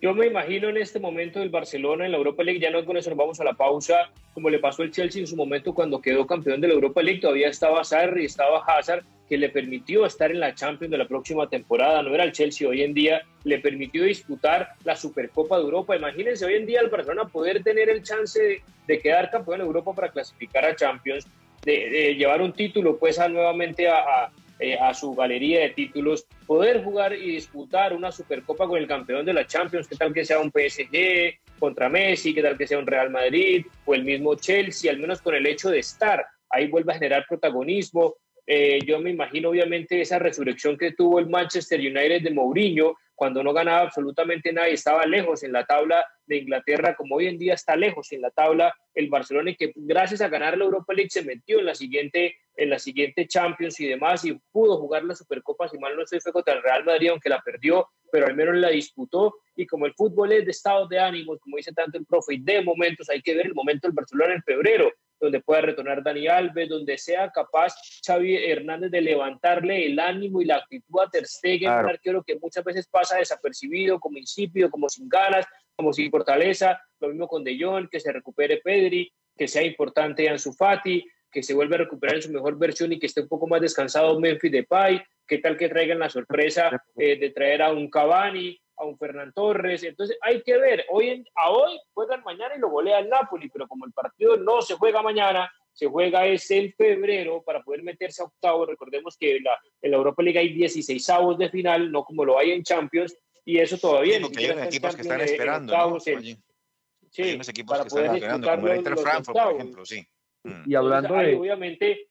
Yo me imagino en este momento del Barcelona en la Europa League, ya no con eso nos vamos a la pausa, como le pasó al Chelsea en su momento cuando quedó campeón de la Europa League, todavía estaba Sarri, estaba Hazard, que le permitió estar en la Champions de la próxima temporada, no era el Chelsea hoy en día, le permitió disputar la Supercopa de Europa. Imagínense hoy en día el Barcelona poder tener el chance de, quedar campeón de Europa para clasificar a Champions, de, llevar un título pues a, nuevamente a, eh, a, su galería de títulos, poder jugar y disputar una Supercopa con el campeón de la Champions, que tal que sea un PSG contra Messi, que tal que sea un Real Madrid o el mismo Chelsea, al menos con el hecho de estar ahí vuelve a generar protagonismo, eh, yo me imagino obviamente esa resurrección que tuvo el Manchester United de Mourinho cuando no ganaba absolutamente nada y estaba lejos en la tabla de Inglaterra, como hoy en día está lejos en la tabla el Barcelona y que gracias a ganar la Europa League se metió en la siguiente en la siguiente Champions y demás y pudo jugar la Supercopa, si mal no estoy, fue contra el Real Madrid, aunque la perdió, pero al menos la disputó. Y como el fútbol es de estado de ánimos, como dice tanto el profe, y de momentos, hay que ver el momento del Barcelona en febrero, donde pueda retornar Dani Alves, donde sea capaz Xavi Hernández de levantarle el ánimo y la actitud a Ter Stegen, un arquero que muchas veces pasa desapercibido, como insípido, como sin ganas, como sin fortaleza, lo mismo con De Jong, que se recupere Pedri, que sea importante Ansu Fati, que se vuelva a recuperar en su mejor versión y que esté un poco más descansado Memphis Depay, qué tal que traigan la sorpresa eh, de traer a un Cavani, a un Fernán Torres. Entonces hay que ver, hoy en, a hoy juegan mañana y lo golea el Napoli, pero como el partido no se juega mañana, se juega es en febrero para poder meterse a octavos. Recordemos que la, en la Europa League hay 16 avos de final, no como lo hay en Champions, y eso todavía. Sí, hay equipos que están esperando. ¿no? Sí, hay unos equipos que están esperando, como el Inter Frankfurt, por ejemplo, sí. Mm. Y hablando de... obviamente,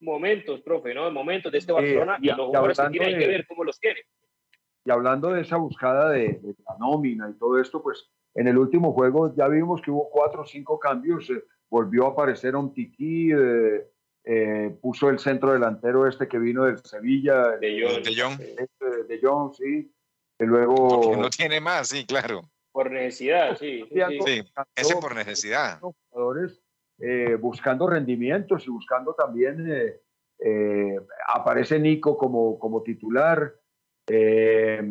momentos, profe, ¿no? Momentos de este Barcelona y, los jugadores que tienen que ver cómo los quiere. Y hablando de esa buscada de, la nómina y todo esto, pues en el último juego ya vimos que hubo cuatro o cinco cambios. Eh, volvió a aparecer un Tiki, eh, eh, puso el centro delantero este que vino del Sevilla. De Jong. De Jong, este, de Jong sí. Y luego... Porque no tiene más, sí, claro. Por necesidad, sí. Sí, ese por necesidad. Jugadores buscando rendimientos y buscando también... aparece Nico como, como titular. Eh,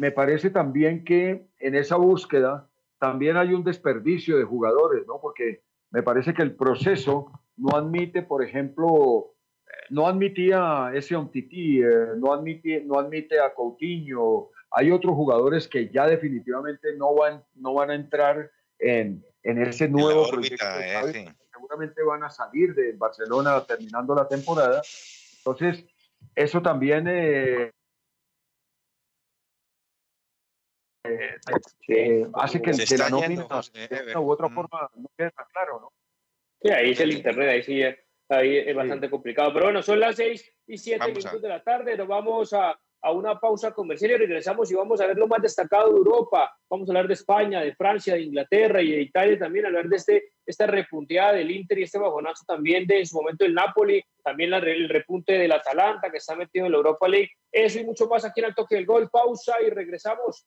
me parece también que en esa búsqueda también hay un desperdicio de jugadores, ¿no? Porque me parece que el proceso no admite, por ejemplo, no admitía ese Omtiti, eh, no, admite, no admite a Coutinho. Hay otros jugadores que ya definitivamente no van, no van a entrar en, en ese nuevo proyecto. Eh, Seguramente van a salir de Barcelona terminando la temporada. Entonces, eso también eh, eh, hace que, se la nómina de u otra forma no quede tan claro, ¿no? Sí, ahí es el internet, ahí sí ahí es bastante complicado. Pero bueno, son las seis y siete minutos de la tarde, nos vamos a, a, una pausa comercial y regresamos y vamos a ver lo más destacado de Europa. Vamos a hablar de España, de Francia, de Inglaterra y de Italia también, hablar de este, esta repunteada del Inter y este bajonazo también de en su momento el Napoli, también la, el repunte del Atalanta que está metido en la Europa League. Eso y mucho más aquí en el toque del gol. Pausa y regresamos.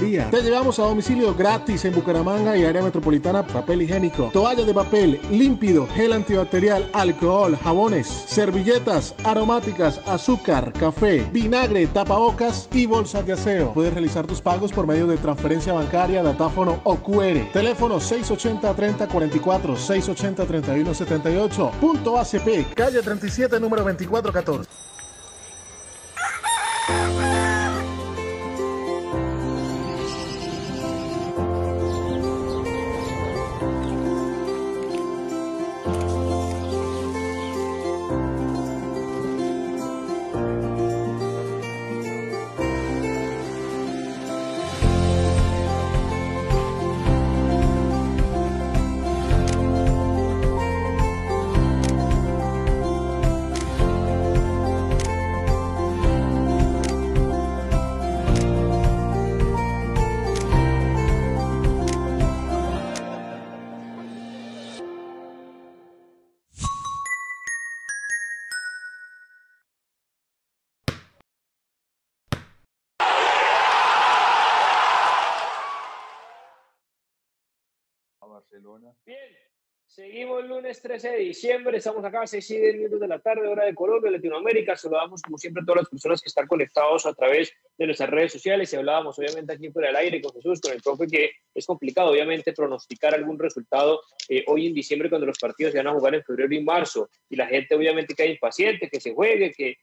Te llevamos a domicilio gratis en Bucaramanga y área metropolitana papel higiénico, toalla de papel, límpido, gel antibacterial, alcohol, jabones, servilletas, aromáticas, azúcar, café, vinagre, tapabocas y bolsas de aseo. Puedes realizar tus pagos por medio de transferencia bancaria, datáfono o QR. Teléfono 680-3044, 680-3178. Punto ACP, calle 37, número 2414. Bien, seguimos lunes 13 de diciembre, estamos acá a 6 y 10 minutos de la tarde, hora de Colombia, Latinoamérica. Saludamos como siempre a todas las personas que están conectados a través de nuestras redes sociales y hablábamos obviamente aquí por el aire con Jesús, con el profe, que es complicado obviamente pronosticar algún resultado eh, hoy en diciembre cuando los partidos se van a jugar en febrero y marzo y la gente obviamente queda impaciente, que se juegue, que,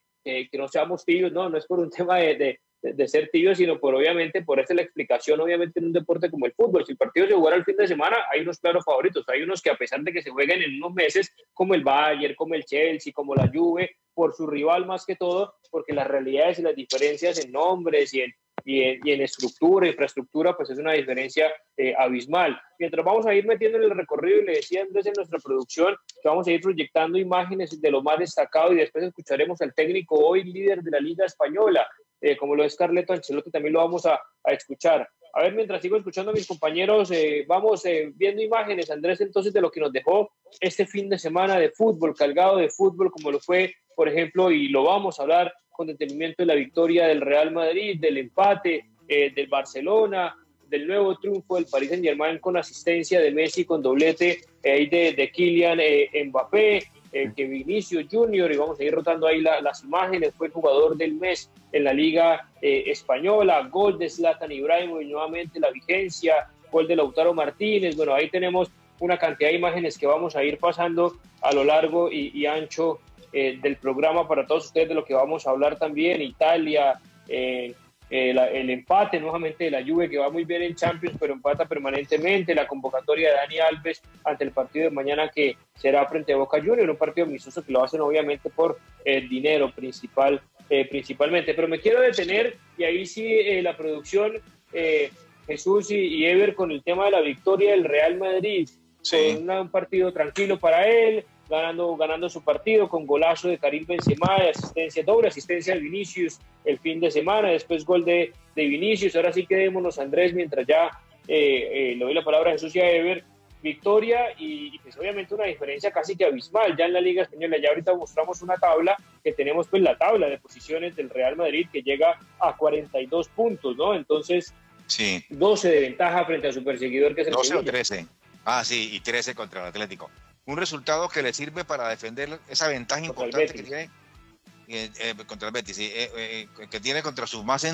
que, no seamos tibios, no, no es por un tema de de ser tibio, sino por obviamente, por esa la explicación, obviamente en un deporte como el fútbol, si el partido se jugara el fin de semana, hay unos claros favoritos, hay unos que a pesar de que se jueguen en unos meses, como el Bayern, como el Chelsea, como la Juve, por su rival más que todo, porque las realidades y las diferencias en nombres y en, y en, estructura, infraestructura, pues es una diferencia eh, abismal. Mientras vamos a ir metiendo en el recorrido, y le decía Andrés en nuestra producción, que vamos a ir proyectando imágenes de lo más destacado y después escucharemos al técnico hoy líder de la Liga Española, eh, como lo es Carleto Ancelotti, también lo vamos a, escuchar. A ver, mientras sigo escuchando a mis compañeros, eh, vamos eh, viendo imágenes, Andrés, entonces de lo que nos dejó este fin de semana de fútbol, cargado de fútbol, como lo fue, por ejemplo, y lo vamos a hablar con detenimiento de la victoria del Real Madrid, del empate del Barcelona, del nuevo triunfo del Paris Saint Germain con asistencia de Messi, con doblete de, de Kylian Mbappé, el que Vinicio Junior, y vamos a ir rotando ahí las imágenes, fue el jugador del mes en la Liga eh, Española, gol de Zlatan Ibrahimovic, nuevamente la vigencia, gol de Lautaro Martínez, bueno, ahí tenemos una cantidad de imágenes que vamos a ir pasando a lo largo y, ancho eh, del programa para todos ustedes de lo que vamos a hablar también, Italia, eh, eh, el empate nuevamente de la Juve que va muy bien en Champions pero empata permanentemente, la convocatoria de Dani Alves ante el partido de mañana que será frente a Boca Juniors, un partido amistoso que lo hacen obviamente por el dinero principal, eh, principalmente, pero me quiero detener y ahí sí eh, la producción Jesús y, Ever con el tema de la victoria del Real Madrid, con un partido tranquilo para él, ganando, ganando su partido con golazo de Karim Benzema, de asistencia, doble asistencia de Vinicius el fin de semana, después gol de, de Vinicius, ahora sí quedémonos Andrés mientras ya eh, eh, le doy la palabra a Jesús y a Ever, victoria y, pues obviamente una diferencia casi que abismal ya en la Liga Española, ya ahorita mostramos una tabla que tenemos pues la tabla de posiciones del Real Madrid que llega a 42 puntos, ¿no? Entonces, sí. 12 de ventaja frente a su perseguidor que es el 12 o 13. Ah, sí, y 13 contra el Atlético un resultado que le sirve para defender esa ventaja importante que tiene eh, eh, contra el Betis, eh, que tiene contra sus más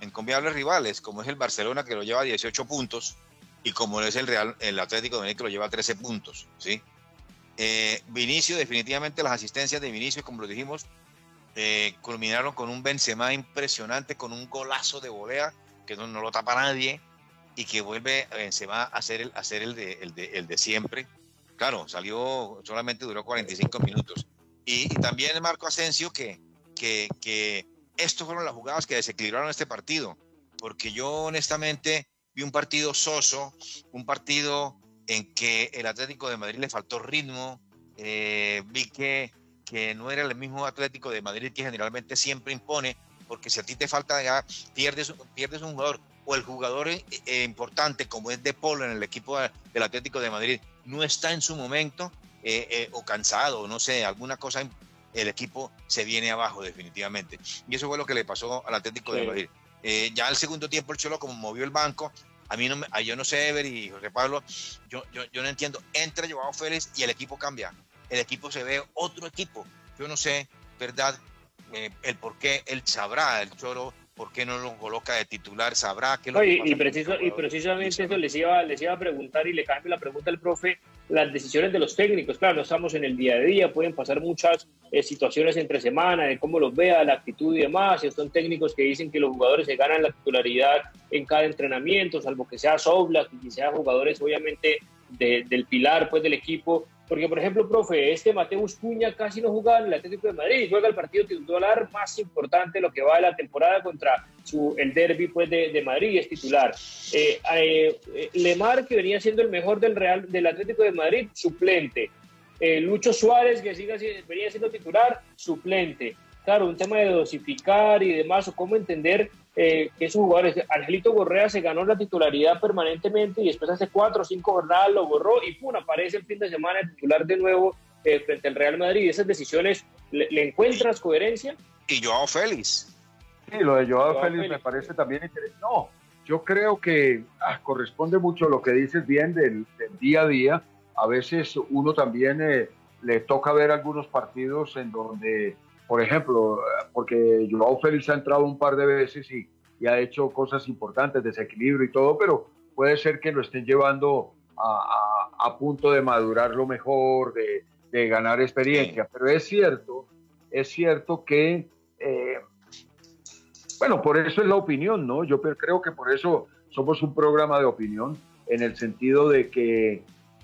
encomiables rivales, como es el Barcelona que lo lleva a 18 puntos y como es el Real, el Atlético de Madrid que lo lleva a 13 puntos, ¿sí? Vinicio, definitivamente las asistencias de Vinicio, como lo dijimos, culminaron con un Benzema impresionante, con un golazo de volea que no, lo tapa nadie y que vuelve Benzema a hacer el, hacer el, de, el, de, el de siempre Claro, salió, solamente duró 45 minutos. Y, también el Marco Asensio, que, que, que estos fueron las jugadas que desequilibraron este partido. porque yo honestamente vi un partido soso, un partido en que el Atlético de Madrid le faltó ritmo, eh, vi que, que no era el mismo Atlético de Madrid que generalmente siempre impone, porque si a ti te falta ya, pierdes, pierdes un jugador, o el jugador eh, eh, importante como es De Polo en el equipo del Atlético de Madrid no está en su momento, o cansado, no sé, alguna cosa, el equipo se viene abajo definitivamente. Y eso fue lo que le pasó al Atlético de Madrid. ya al segundo tiempo el Cholo como movió el banco, a mí no, yo no sé, Ever y José Pablo, yo, yo, yo no entiendo. Entra Joao Félix y el equipo cambia. El equipo se ve otro equipo. Yo no sé, ¿verdad? Eh, el por qué él sabrá, el Choro, por qué no lo coloca de titular, sabrá que lo y, y, preciso, y precisamente eso les iba, les iba a preguntar y le cambio la pregunta al profe, las decisiones de los técnicos, claro, no estamos en el día a día, pueden pasar muchas eh, situaciones entre semana, de cómo los vea, la actitud y demás, y son técnicos que dicen que los jugadores se ganan la titularidad en cada entrenamiento, salvo que sea Sobla, que sean jugadores obviamente del pilar pues del equipo, porque, por ejemplo, profe, este Mateus Cuña casi no jugaba en el Atlético de Madrid, juega el partido titular más importante lo que va de la temporada contra su, el derby pues, de, de Madrid, es titular. Eh, eh, Lemar, que venía siendo el mejor del, Real, del Atlético de Madrid, suplente. Eh, Lucho Suárez, que sigue, venía siendo titular, suplente. Claro, un tema de dosificar y demás, o cómo entender eh, que esos jugadores, Angelito Borrea se ganó la titularidad permanentemente y después hace cuatro o cinco jornadas lo borró y pum, aparece el fin de semana titular de nuevo eh, frente al Real Madrid. ¿Esas decisiones le, encuentras coherencia? Y Joao Félix. Sí, lo de Joao, Félix, me parece también interesante. No, yo creo que ah, corresponde mucho lo que dices bien del, día a día. A veces uno también eh, le toca ver algunos partidos en donde por ejemplo, porque Joao Félix ha entrado un par de veces y, ha hecho cosas importantes, desequilibrio y todo, pero puede ser que lo estén llevando a, punto de madurar lo mejor, de, ganar experiencia. Pero es cierto, es cierto que, eh, bueno, por eso es la opinión, ¿no? Yo creo que por eso somos un programa de opinión, en el sentido de que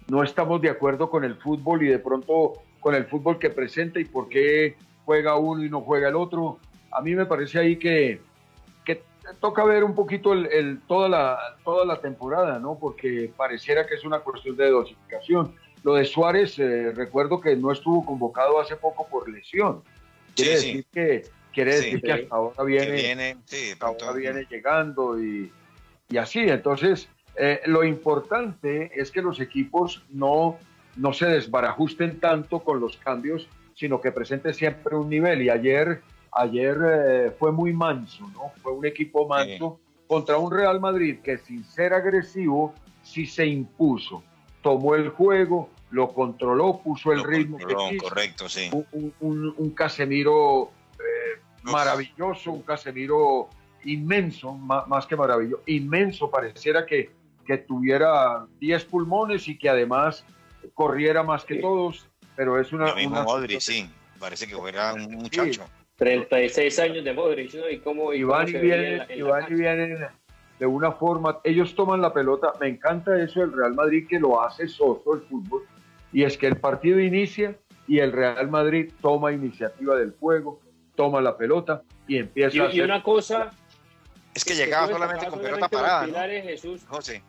no estamos de acuerdo con el fútbol y de pronto con el fútbol que presenta y por qué juega uno y no juega el otro. A mí me parece ahí que, que toca ver un poquito el, toda, la, toda la temporada, ¿no? Porque pareciera que es una cuestión de dosificación. Lo de Suárez, eh, recuerdo que no estuvo convocado hace poco por lesión. Quiere decir que quiere decir que hasta ahora viene, viene llegando y, y, así. Entonces, eh, lo importante es que los equipos no, no se desbarajusten tanto con los cambios sino que presente siempre un nivel. Y ayer, ayer eh, fue muy manso, ¿no? Fue un equipo manso contra un Real Madrid que sin ser agresivo, sí se impuso. Tomó el juego, lo controló, puso el ritmo. correcto, sí. Un, Casemiro eh, maravilloso, un Casemiro inmenso, más, que maravilloso, inmenso, pareciera que, que tuviera 10 pulmones y que además corriera más que todos pero es una... Modric, sí, parece que fuera un muchacho. 36 años de Modric, ¿no? Y cómo... Y van y, vienen, y, van y vienen de una forma, ellos toman la pelota, me encanta eso del Real Madrid que lo hace soso el fútbol, y es que el partido inicia y el Real Madrid toma iniciativa del juego, toma la pelota y empieza a hacer... Y una cosa... Es que llegaba solamente con pelota parada. ¿no? Jesús, José.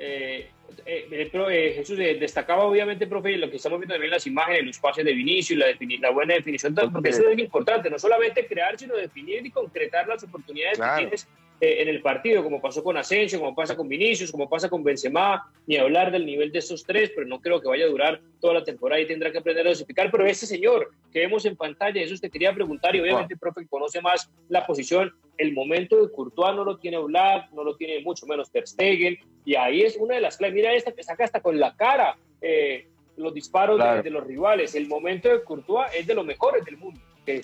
Eh, eh, eh, Jesús eh, destacaba obviamente, profe, lo que estamos viendo también las imágenes, los pases de Vinicio y la, la buena definición, porque eso es importante, no solamente crear, sino definir y concretar las oportunidades que tienes en el partido, como pasó con Asensio, como pasa con Vinicius, como pasa con Benzema, ni hablar del nivel de estos tres, pero no creo que vaya a durar toda la temporada y tendrá que aprender a dosificar. Pero ese señor que vemos en pantalla, eso te quería preguntar, y obviamente el profe conoce más la posición, el momento de Courtois no lo tiene Black, no lo tiene mucho menos Ter Stegen, y ahí es una de las claves. Mira esta que saca hasta con la cara eh, los disparos de, los rivales. El momento de Courtois es de los mejores del mundo.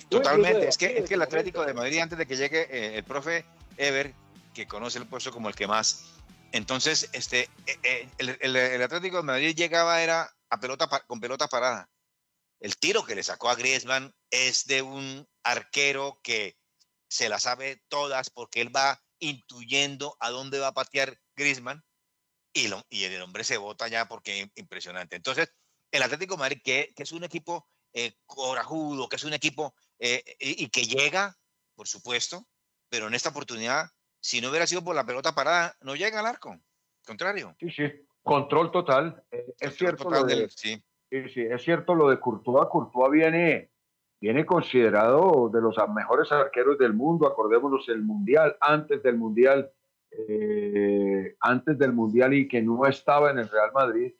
Totalmente, es que, es que el Atlético de Madrid, antes de que llegue eh, el profe Ever, que conoce el puesto como el que más. Entonces, este, eh, el, el, Atlético de Madrid llegaba era a pelota con pelota parada. El tiro que le sacó a Griezmann es de un arquero que se la sabe todas porque él va intuyendo a dónde va a patear Griezmann y, y el hombre se bota ya porque impresionante. Entonces, el Atlético de Madrid, que, es un equipo eh, corajudo, que es un equipo eh, y, que llega, por supuesto, pero en esta oportunidad si no hubiera sido por la pelota parada, no llega al arco. Contrario. Sí, sí. Control total. Eh, es cierto lo de, sí. sí. es cierto lo de Courtois. Courtois viene, viene considerado de los mejores arqueros del mundo. Acordémonos el mundial, antes del mundial, eh, antes del mundial y que no estaba en el Real Madrid.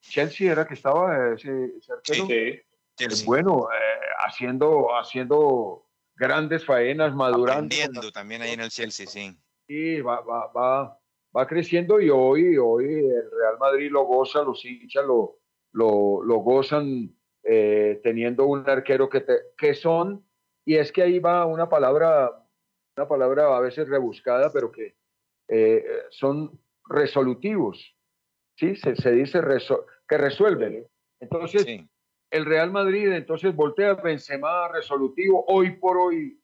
Chelsea era que estaba ese, arquero. Sí, Bueno, eh, haciendo, haciendo grandes faenas, madurando. Aprendiendo también ahí en el Chelsea, sí. Sí, va, va, va, va creciendo y hoy, hoy el Real Madrid lo goza, los hinchas lo, lo, lo gozan eh, teniendo un arquero que, que son, y es que ahí va una palabra, una palabra a veces rebuscada, pero que eh, son resolutivos, ¿sí? Se, se dice que resuelven. Entonces, el Real Madrid entonces voltea Benzema resolutivo, hoy por hoy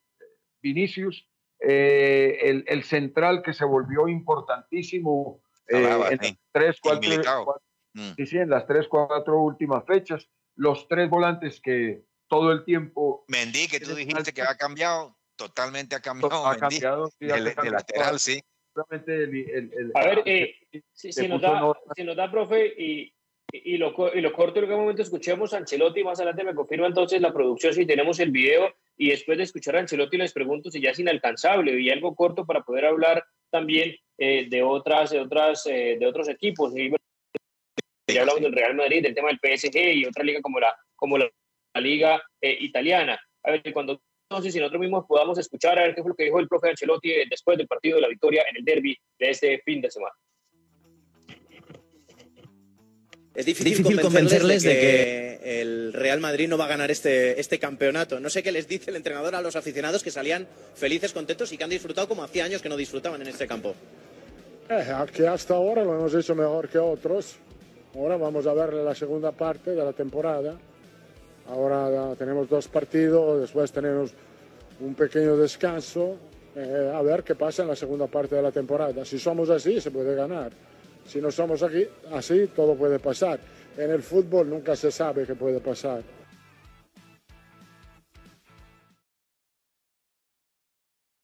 Vinicius, eh, el, el, central que se volvió importantísimo eh, en, las tres, cuatro, mm. en las tres, cuatro últimas fechas, los tres volantes que todo el tiempo... Mendy, que tú dijiste que ha cambiado, totalmente ha cambiado. Ha cambiado, sí, de, lateral, sí. a ver, eh, si, si, nos da, si, nos da, profe, y, y, lo, y lo corto en qué momento escuchemos a Ancelotti, más adelante me confirma entonces la producción si tenemos el video y después de escuchar a Ancelotti les pregunto si ya es inalcanzable y algo corto para poder hablar también eh, de otras de otras eh, de otros equipos. Y ya hablamos del Real Madrid del tema del PSG y otra liga como la como la, liga eh, italiana. A ver cuando entonces si nosotros mismos podamos escuchar a ver qué fue lo que dijo el profe Ancelotti después del partido de la victoria en el derby de este fin de semana es difícil, convencerles, de, que... el Real Madrid no va a ganar este, este campeonato. No sé qué les dice el entrenador a los aficionados que salían felices, contentos y que han disfrutado como hacía años que no disfrutaban en este campo. Eh, aquí hasta ahora lo hemos hecho mejor que otros. Ahora vamos a ver la segunda parte de la temporada. Ahora tenemos dos partidos, después tenemos un pequeño descanso. Eh, a ver qué pasa en la segunda parte de la temporada. Si somos así, se puede ganar. Si no somos aquí, así, todo puede pasar. En el fútbol nunca se sabe qué puede pasar.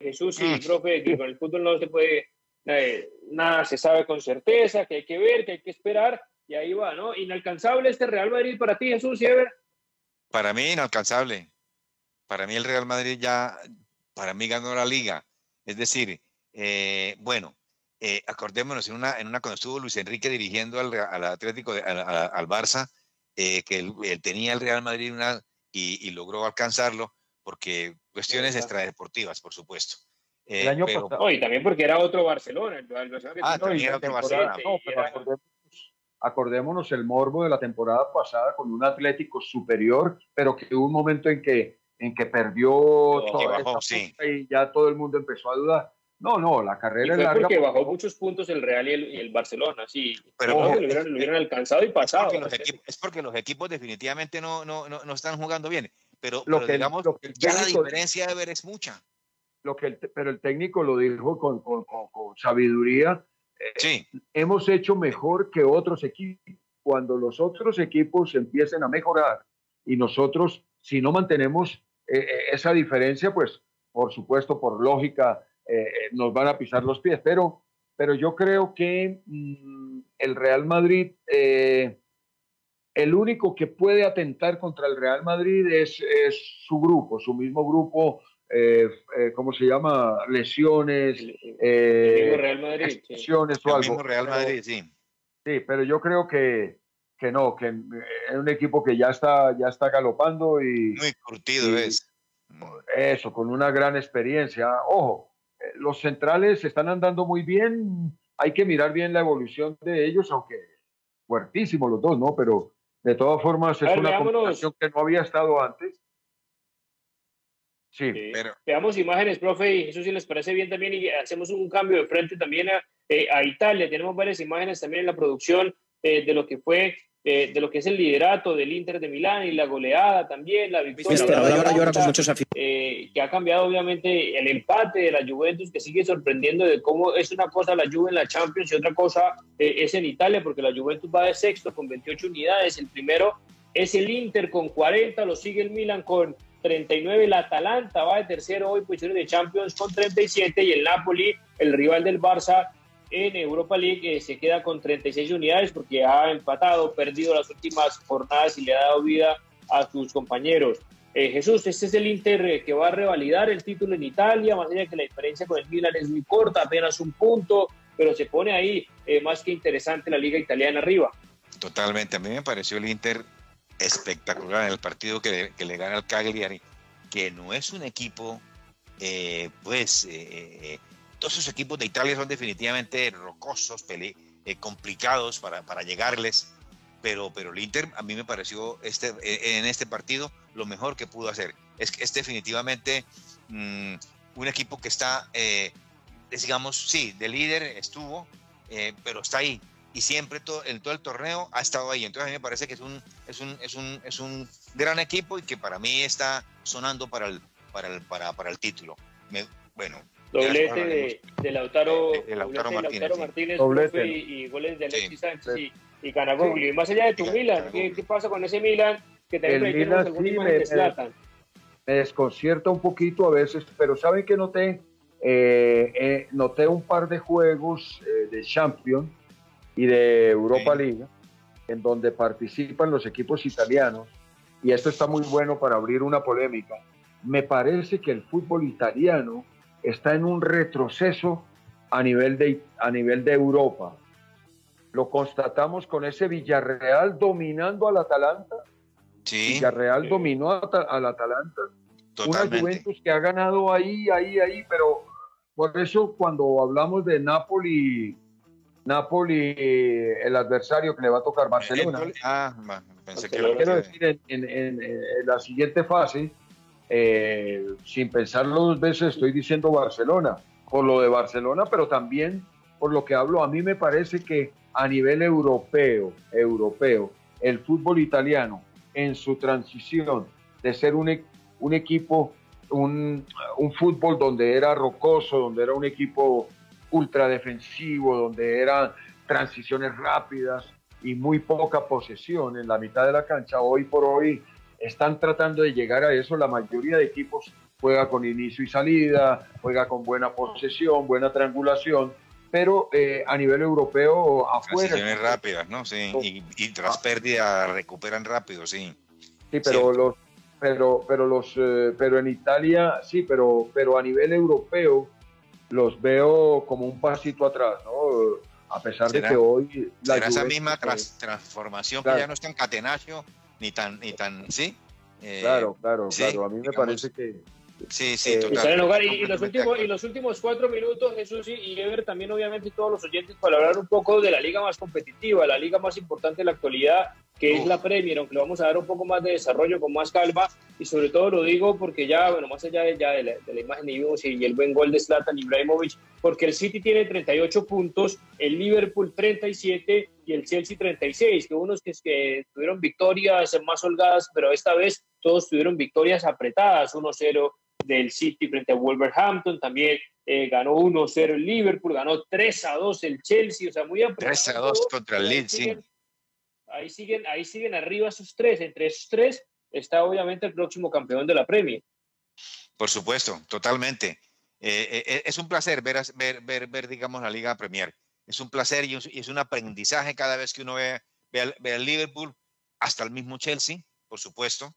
Jesús, sí, mm. profe, que con el fútbol no se puede, eh, nada se sabe con certeza, que hay que ver, que hay que esperar, y ahí va, ¿no? Inalcanzable este Real Madrid para ti, Jesús, Ever. Para mí, inalcanzable. Para mí, el Real Madrid ya, para mí ganó la liga. Es decir, eh, bueno, eh, acordémonos en una, en una cuando estuvo Luis Enrique dirigiendo al, al Atlético, al, Barça, eh, que él, tenía el Real Madrid una, y, logró alcanzarlo, porque cuestiones extradeportivas, por supuesto. el año eh, pasado. y también porque era otro Barcelona. ah, también era otro Barcelona. acordémonos, el morbo de la temporada pasada con un Atlético superior, pero que hubo un momento en que, en que perdió todo y ya todo el mundo empezó a dudar. No, no, la carrera es larga. Porque bajó muchos puntos el Real y el, Barcelona, sí. Pero lo, hubieran, alcanzado y pasado. Es porque, los equipos, definitivamente no, no, no, están jugando bien. Pero, lo que, digamos, ya la diferencia de ver es mucha. Lo que pero el técnico lo dijo con, con, con, sabiduría. Eh, sí. hemos hecho mejor que otros equipos. Cuando los otros equipos empiecen a mejorar y nosotros, si no mantenemos eh, eh, esa diferencia, pues por supuesto, por lógica, eh, eh, nos van a pisar los pies. Pero, pero yo creo que mm, el Real Madrid, eh, el único que puede atentar contra el Real Madrid es, es su grupo, su mismo grupo. ¿Cómo se llama? Lesiones. El, Real Madrid. Lesiones o algo. Real Madrid, sí. Sí, pero yo creo que, que no, que es un equipo que ya está, ya está galopando y. Muy curtido es. Eso, con una gran experiencia. Ojo, los centrales están andando muy bien. Hay que mirar bien la evolución de ellos, aunque fuertísimos los dos, ¿no? Pero de todas formas es una combinación que no había estado antes. Sí, pero... Veamos imágenes, profe, y eso sí les parece bien también, y hacemos un cambio de frente también a, eh, a Italia. Tenemos varias imágenes también en la producción eh, de lo que fue eh, de lo que es el liderato del Inter de Milán y la goleada también, la victoria. Eh, que ha cambiado obviamente el empate de la Juventus, que sigue sorprendiendo de cómo es una cosa la Juve en la Champions y otra cosa eh, es en Italia, porque la Juventus va de sexto con 28 unidades. El primero es el Inter con 40, lo sigue el Milan con 39, el Atalanta va de tercero hoy, posiciones de Champions con 37 y el Napoli, el rival del Barça en Europa League, eh, se queda con 36 unidades porque ha empatado, perdido las últimas jornadas y le ha dado vida a sus compañeros. Eh, Jesús, este es el Inter eh, que va a revalidar el título en Italia, más allá de que la diferencia con el Milan es muy corta, apenas un punto, pero se pone ahí más que interesante la liga italiana arriba. Totalmente, a mí me pareció el Inter espectacular en el partido que, le gana al Cagliari, que no es un equipo, eh, pues, eh, eh, todos esos equipos de Italia son definitivamente rocosos, complicados para, para, llegarles, pero, pero el Inter a mí me pareció este, en este partido lo mejor que pudo hacer. Es, es definitivamente mm, un equipo que está, digamos, sí, de líder estuvo, pero está ahí, y siempre todo, en todo el torneo ha estado ahí. Entonces a mí me parece que es un, es un, es un, es un gran equipo y que para mí está sonando para el, para el, para, para el título. bueno. Doblete de, de, Lautaro, Martínez, Doblete. Y, goles de Alexis Sánchez y, y Y más allá de tu Milan, ¿qué, pasa con ese Milan? Que también el Milan sí me, me, desconcierta un poquito a veces, pero ¿saben que noté? Eh, eh, noté un par de juegos eh, de Champions y de Europa League, en donde participan los equipos italianos, y esto está muy bueno para abrir una polémica, me parece que el fútbol italiano está en un retroceso a nivel de, a nivel de Europa. Lo constatamos con ese Villarreal dominando al Atalanta. Sí. Villarreal dominó al Atalanta. Una Juventus que ha ganado ahí, ahí, ahí, pero por eso cuando hablamos de Napoli Napoli, el adversario que le va a tocar Barcelona. Ah, pensé que quiero decir, en, la siguiente fase, eh, sin pensarlo dos veces, estoy diciendo Barcelona, por lo de Barcelona, pero también por lo que hablo, a mí me parece que a nivel europeo, europeo, el fútbol italiano, en su transición de ser un, e, equipo, un, un fútbol donde era rocoso, donde era un equipo ultra defensivo, donde eran transiciones rápidas y muy poca posesión en la mitad de la cancha. Hoy por hoy están tratando de llegar a eso. La mayoría de equipos juega con inicio y salida, juega con buena posesión, buena triangulación, pero eh, a nivel europeo afuera. Transiciones rápidas, ¿no? Sí, y, tras pérdida recuperan rápido, sí. Sí, pero los, pero, pero los, eh, pero en Italia, sí, pero, pero a nivel europeo los veo como un pasito atrás, ¿no? A pesar de que hoy... La esa misma transformación que ya no es tan catenaccio, ni tan, ni tan, ¿sí? Eh, claro, claro, claro. A mí me parece que... Sí, sí, eh, Hogar, y, los últimos, y los últimos cuatro minutos, Jesús y Ever, también obviamente todos los oyentes para hablar un poco de la liga más competitiva, la liga más importante de la actualidad, que es la Premier, aunque le vamos a dar un poco más de desarrollo con más calma y sobre todo lo digo porque ya, bueno, más allá de, ya de, la, imagen de vimos y el buen gol de Zlatan Ibrahimovic, porque el City tiene 38 puntos, el Liverpool 37 y el Chelsea 36, que unos que, que tuvieron victorias más holgadas, pero esta vez todos tuvieron victorias apretadas, 1-0 del City frente a Wolverhampton, también eh, ganó 1-0 el Liverpool, ganó 3-2 el Chelsea, o sea, muy apretado. 3-2 contra el Leeds, sí ahí siguen, ahí siguen arriba esos tres. Entre esos tres está obviamente el próximo campeón de la Premier. Por supuesto, totalmente. Eh, eh, es un placer ver, ver, ver, ver, digamos, la Liga Premier. Es un placer y es un aprendizaje cada vez que uno ve, ve, al, Liverpool, hasta el mismo Chelsea, por supuesto.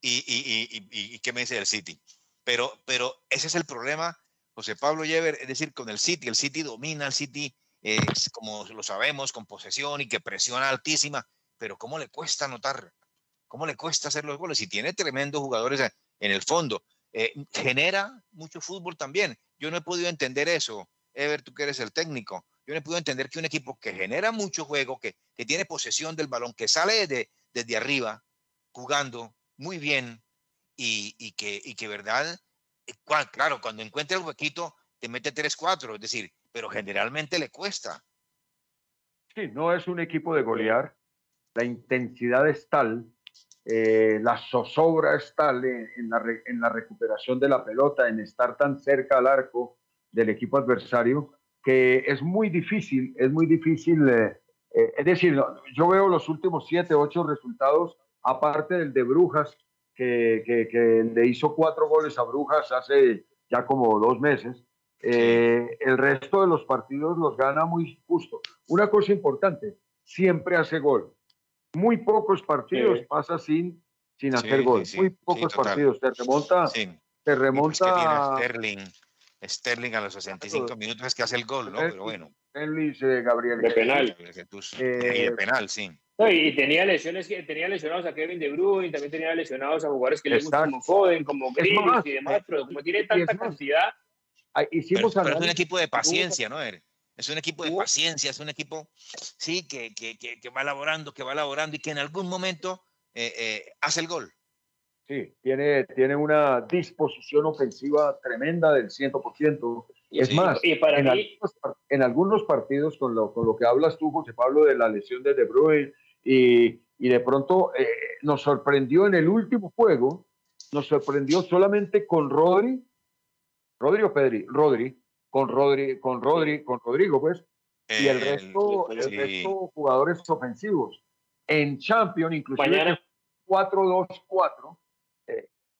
Y, y, y, y, qué me dice del City. Pero, pero ese es el problema, José Pablo Llever, es decir, con el City. El City domina, el City como lo sabemos, con posesión y que presiona altísima, pero ¿cómo le cuesta anotar? ¿Cómo le cuesta hacer los goles? Y tiene tremendos jugadores en el fondo. Eh, genera mucho fútbol también. Yo no he podido entender eso. Ever, tú que eres el técnico. Yo no podido entender que un equipo que genera mucho juego, que, que tiene posesión del balón, que sale desde, desde arriba, jugando muy bien y, y que, y que, verdad, eh, claro, cuando encuentra el huequito, te mete 3-4. Es decir, pero generalmente le cuesta. Sí, no es un equipo de golear. La intensidad es tal, eh, la zozobra es tal en, la, en, la, recuperación de la pelota, en estar tan cerca al arco del equipo adversario, que es muy difícil, es muy difícil. Eh, eh, es decir, yo veo los últimos siete, ocho resultados, aparte del de Brujas, que, que, le hizo cuatro goles a Brujas hace ya como dos meses. Eh, el resto de los partidos los gana muy justo. Una cosa importante, siempre hace gol. Muy pocos partidos pasa sin, sin hacer gol. muy pocos partidos. Te remonta. Te remonta. Sterling. Sterling a los 65 minutos es que hace el gol, ¿no? Pero bueno. Eh, Gabriel. De penal. Eh, y de penal, sí. y tenía lesiones, tenía lesionados a Kevin De Bruyne, también tenía lesionados a jugadores que le gustan como Foden, como Grealish y demás, pero como tiene tanta cantidad. Hicimos pero, es un equipo de paciencia, ¿no? Es un equipo de paciencia, es un equipo, sí, que, que, que, va elaborando, que va elaborando y que en algún momento eh, eh, hace el gol. Sí, tiene, tiene una disposición ofensiva tremenda del 100%. Es más, y para en, algunos, en, algunos, partidos, con lo, con lo que hablas tú, José Pablo, de la lesión de De Bruyne, y, y de pronto eh, nos sorprendió en el último juego, nos sorprendió solamente con Rodri, Rodri o Pedri, Rodri, con Rodri, con Rodri, con Rodrigo, pues, y el resto, el resto jugadores ofensivos. En Champions, inclusive 4-2-4,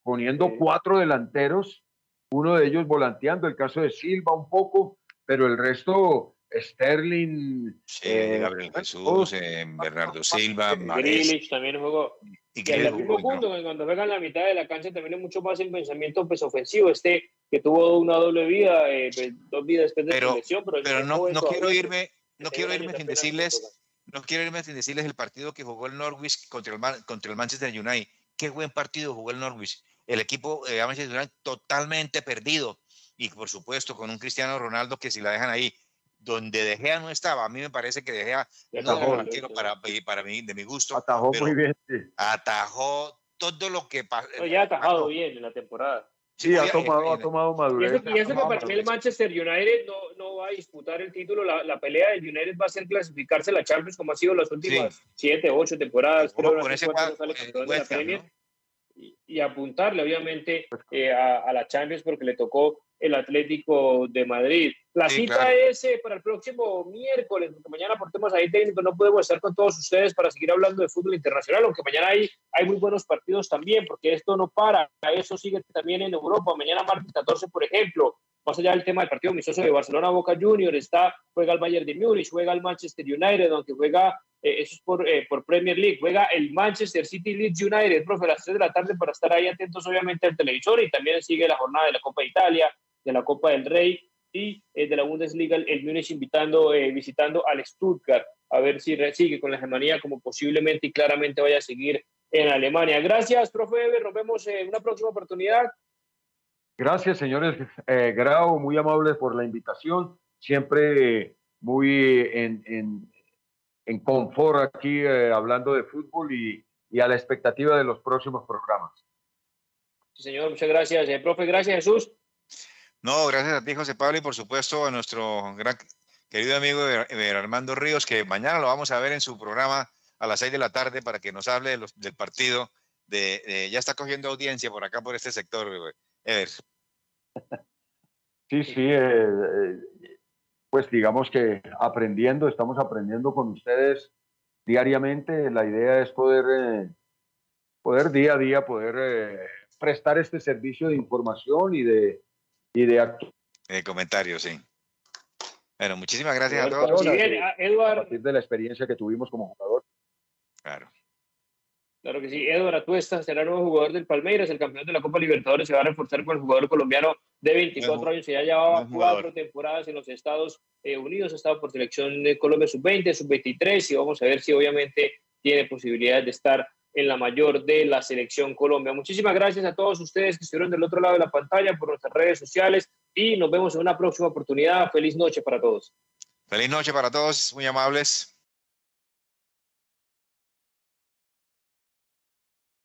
eh, poniendo cuatro delanteros, uno de ellos volanteando, el caso de Silva un poco, pero el resto, Sterling. eh, Gabriel Jesús, eh, Bernardo Silva, Grealish también jugó. Y que en el mismo punto, cuando juegan la mitad de la cancha, también es mucho más en pensamiento pues, ofensivo. Este que tuvo una doble vida, eh, pues, dos vidas después de pero, la lesión. Pero, pero no, no quiero irme, no quiero irme sin decirles, no quiero irme sin decirles el partido que jugó el Norwich contra el, contra el Manchester United. Qué buen partido jugó el Norwich. El equipo de Manchester United totalmente perdido. Y por supuesto, con un Cristiano Ronaldo que si la dejan ahí, donde De Gea no estaba, a mí me parece que De Gea no era para, para mí, de mi gusto. Atajó muy bien. Atajó todo lo que pasó. ya ha atajado bien en la temporada. Sí, ha tomado, ha tomado madurez. Y eso, que para mí el Manchester United no, no, va a disputar el título. La, la, pelea del United va a ser clasificarse a la Champions como ha sido las últimas siete, ocho temporadas. Pero por ese y, apuntarle, obviamente, pues eh, a, a, la Champions porque le tocó el Atlético de Madrid. La cita es eh, para el próximo miércoles, porque mañana por temas ahí técnicos no podemos estar con todos ustedes para seguir hablando de fútbol internacional, aunque mañana hay, hay muy buenos partidos también, porque esto no para, eso sigue también en Europa. Mañana martes 14, por ejemplo, más allá del tema del partido amistoso de Barcelona Boca Juniors, está, juega el Bayern de Múnich, juega el Manchester United, aunque juega, eh, eso es por, eh, por Premier League, juega el Manchester City Leeds United, profe, a las 3 de la tarde para estar ahí atentos obviamente al televisor y también sigue la jornada de la Copa de Italia, de la Copa del Rey y eh, de la Bundesliga, el Múnich invitando, eh, visitando al Stuttgart, a ver si sigue con la hegemonía como posiblemente y claramente vaya a seguir en Alemania. Gracias, profe Eber, nos vemos en una próxima oportunidad. Gracias, señores eh, Grau, muy amables por la invitación, siempre muy en, en, en confort aquí hablando de fútbol y, y, a la expectativa de los próximos programas. Sí, señor, muchas gracias. profe, gracias, Jesús. No, gracias a ti, José Pablo, y por supuesto a nuestro gran querido amigo Armando Ríos, que mañana lo vamos a ver en su programa a las seis de la tarde para que nos hable del partido. De, ya está cogiendo audiencia por acá, por este sector, Ever. Sí, sí, eh, eh, pues digamos que aprendiendo, estamos aprendiendo con ustedes diariamente. La idea es poder, eh, poder día a día, poder prestar este servicio de información y de, y de acto. De comentarios, sí. Bueno, muchísimas gracias a todos. Bien, Eduard. A partir de la experiencia que tuvimos como jugador. Claro. Claro que sí. Eduardo Atuesta será nuevo jugador del Palmeiras, el campeón de la Copa Libertadores. Se va a reforzar con el jugador colombiano de 24 años. Ya llevaba cuatro temporadas en los Estados eh, Unidos. Ha estado por selección de Colombia sub-20, sub-23. Y vamos a ver si obviamente tiene posibilidades de estar en la mayor de la selección Colombia. Muchísimas gracias a todos ustedes que estuvieron del otro lado de la pantalla por nuestras redes sociales y nos vemos en una próxima oportunidad. Feliz noche para todos. Feliz noche para todos, muy amables.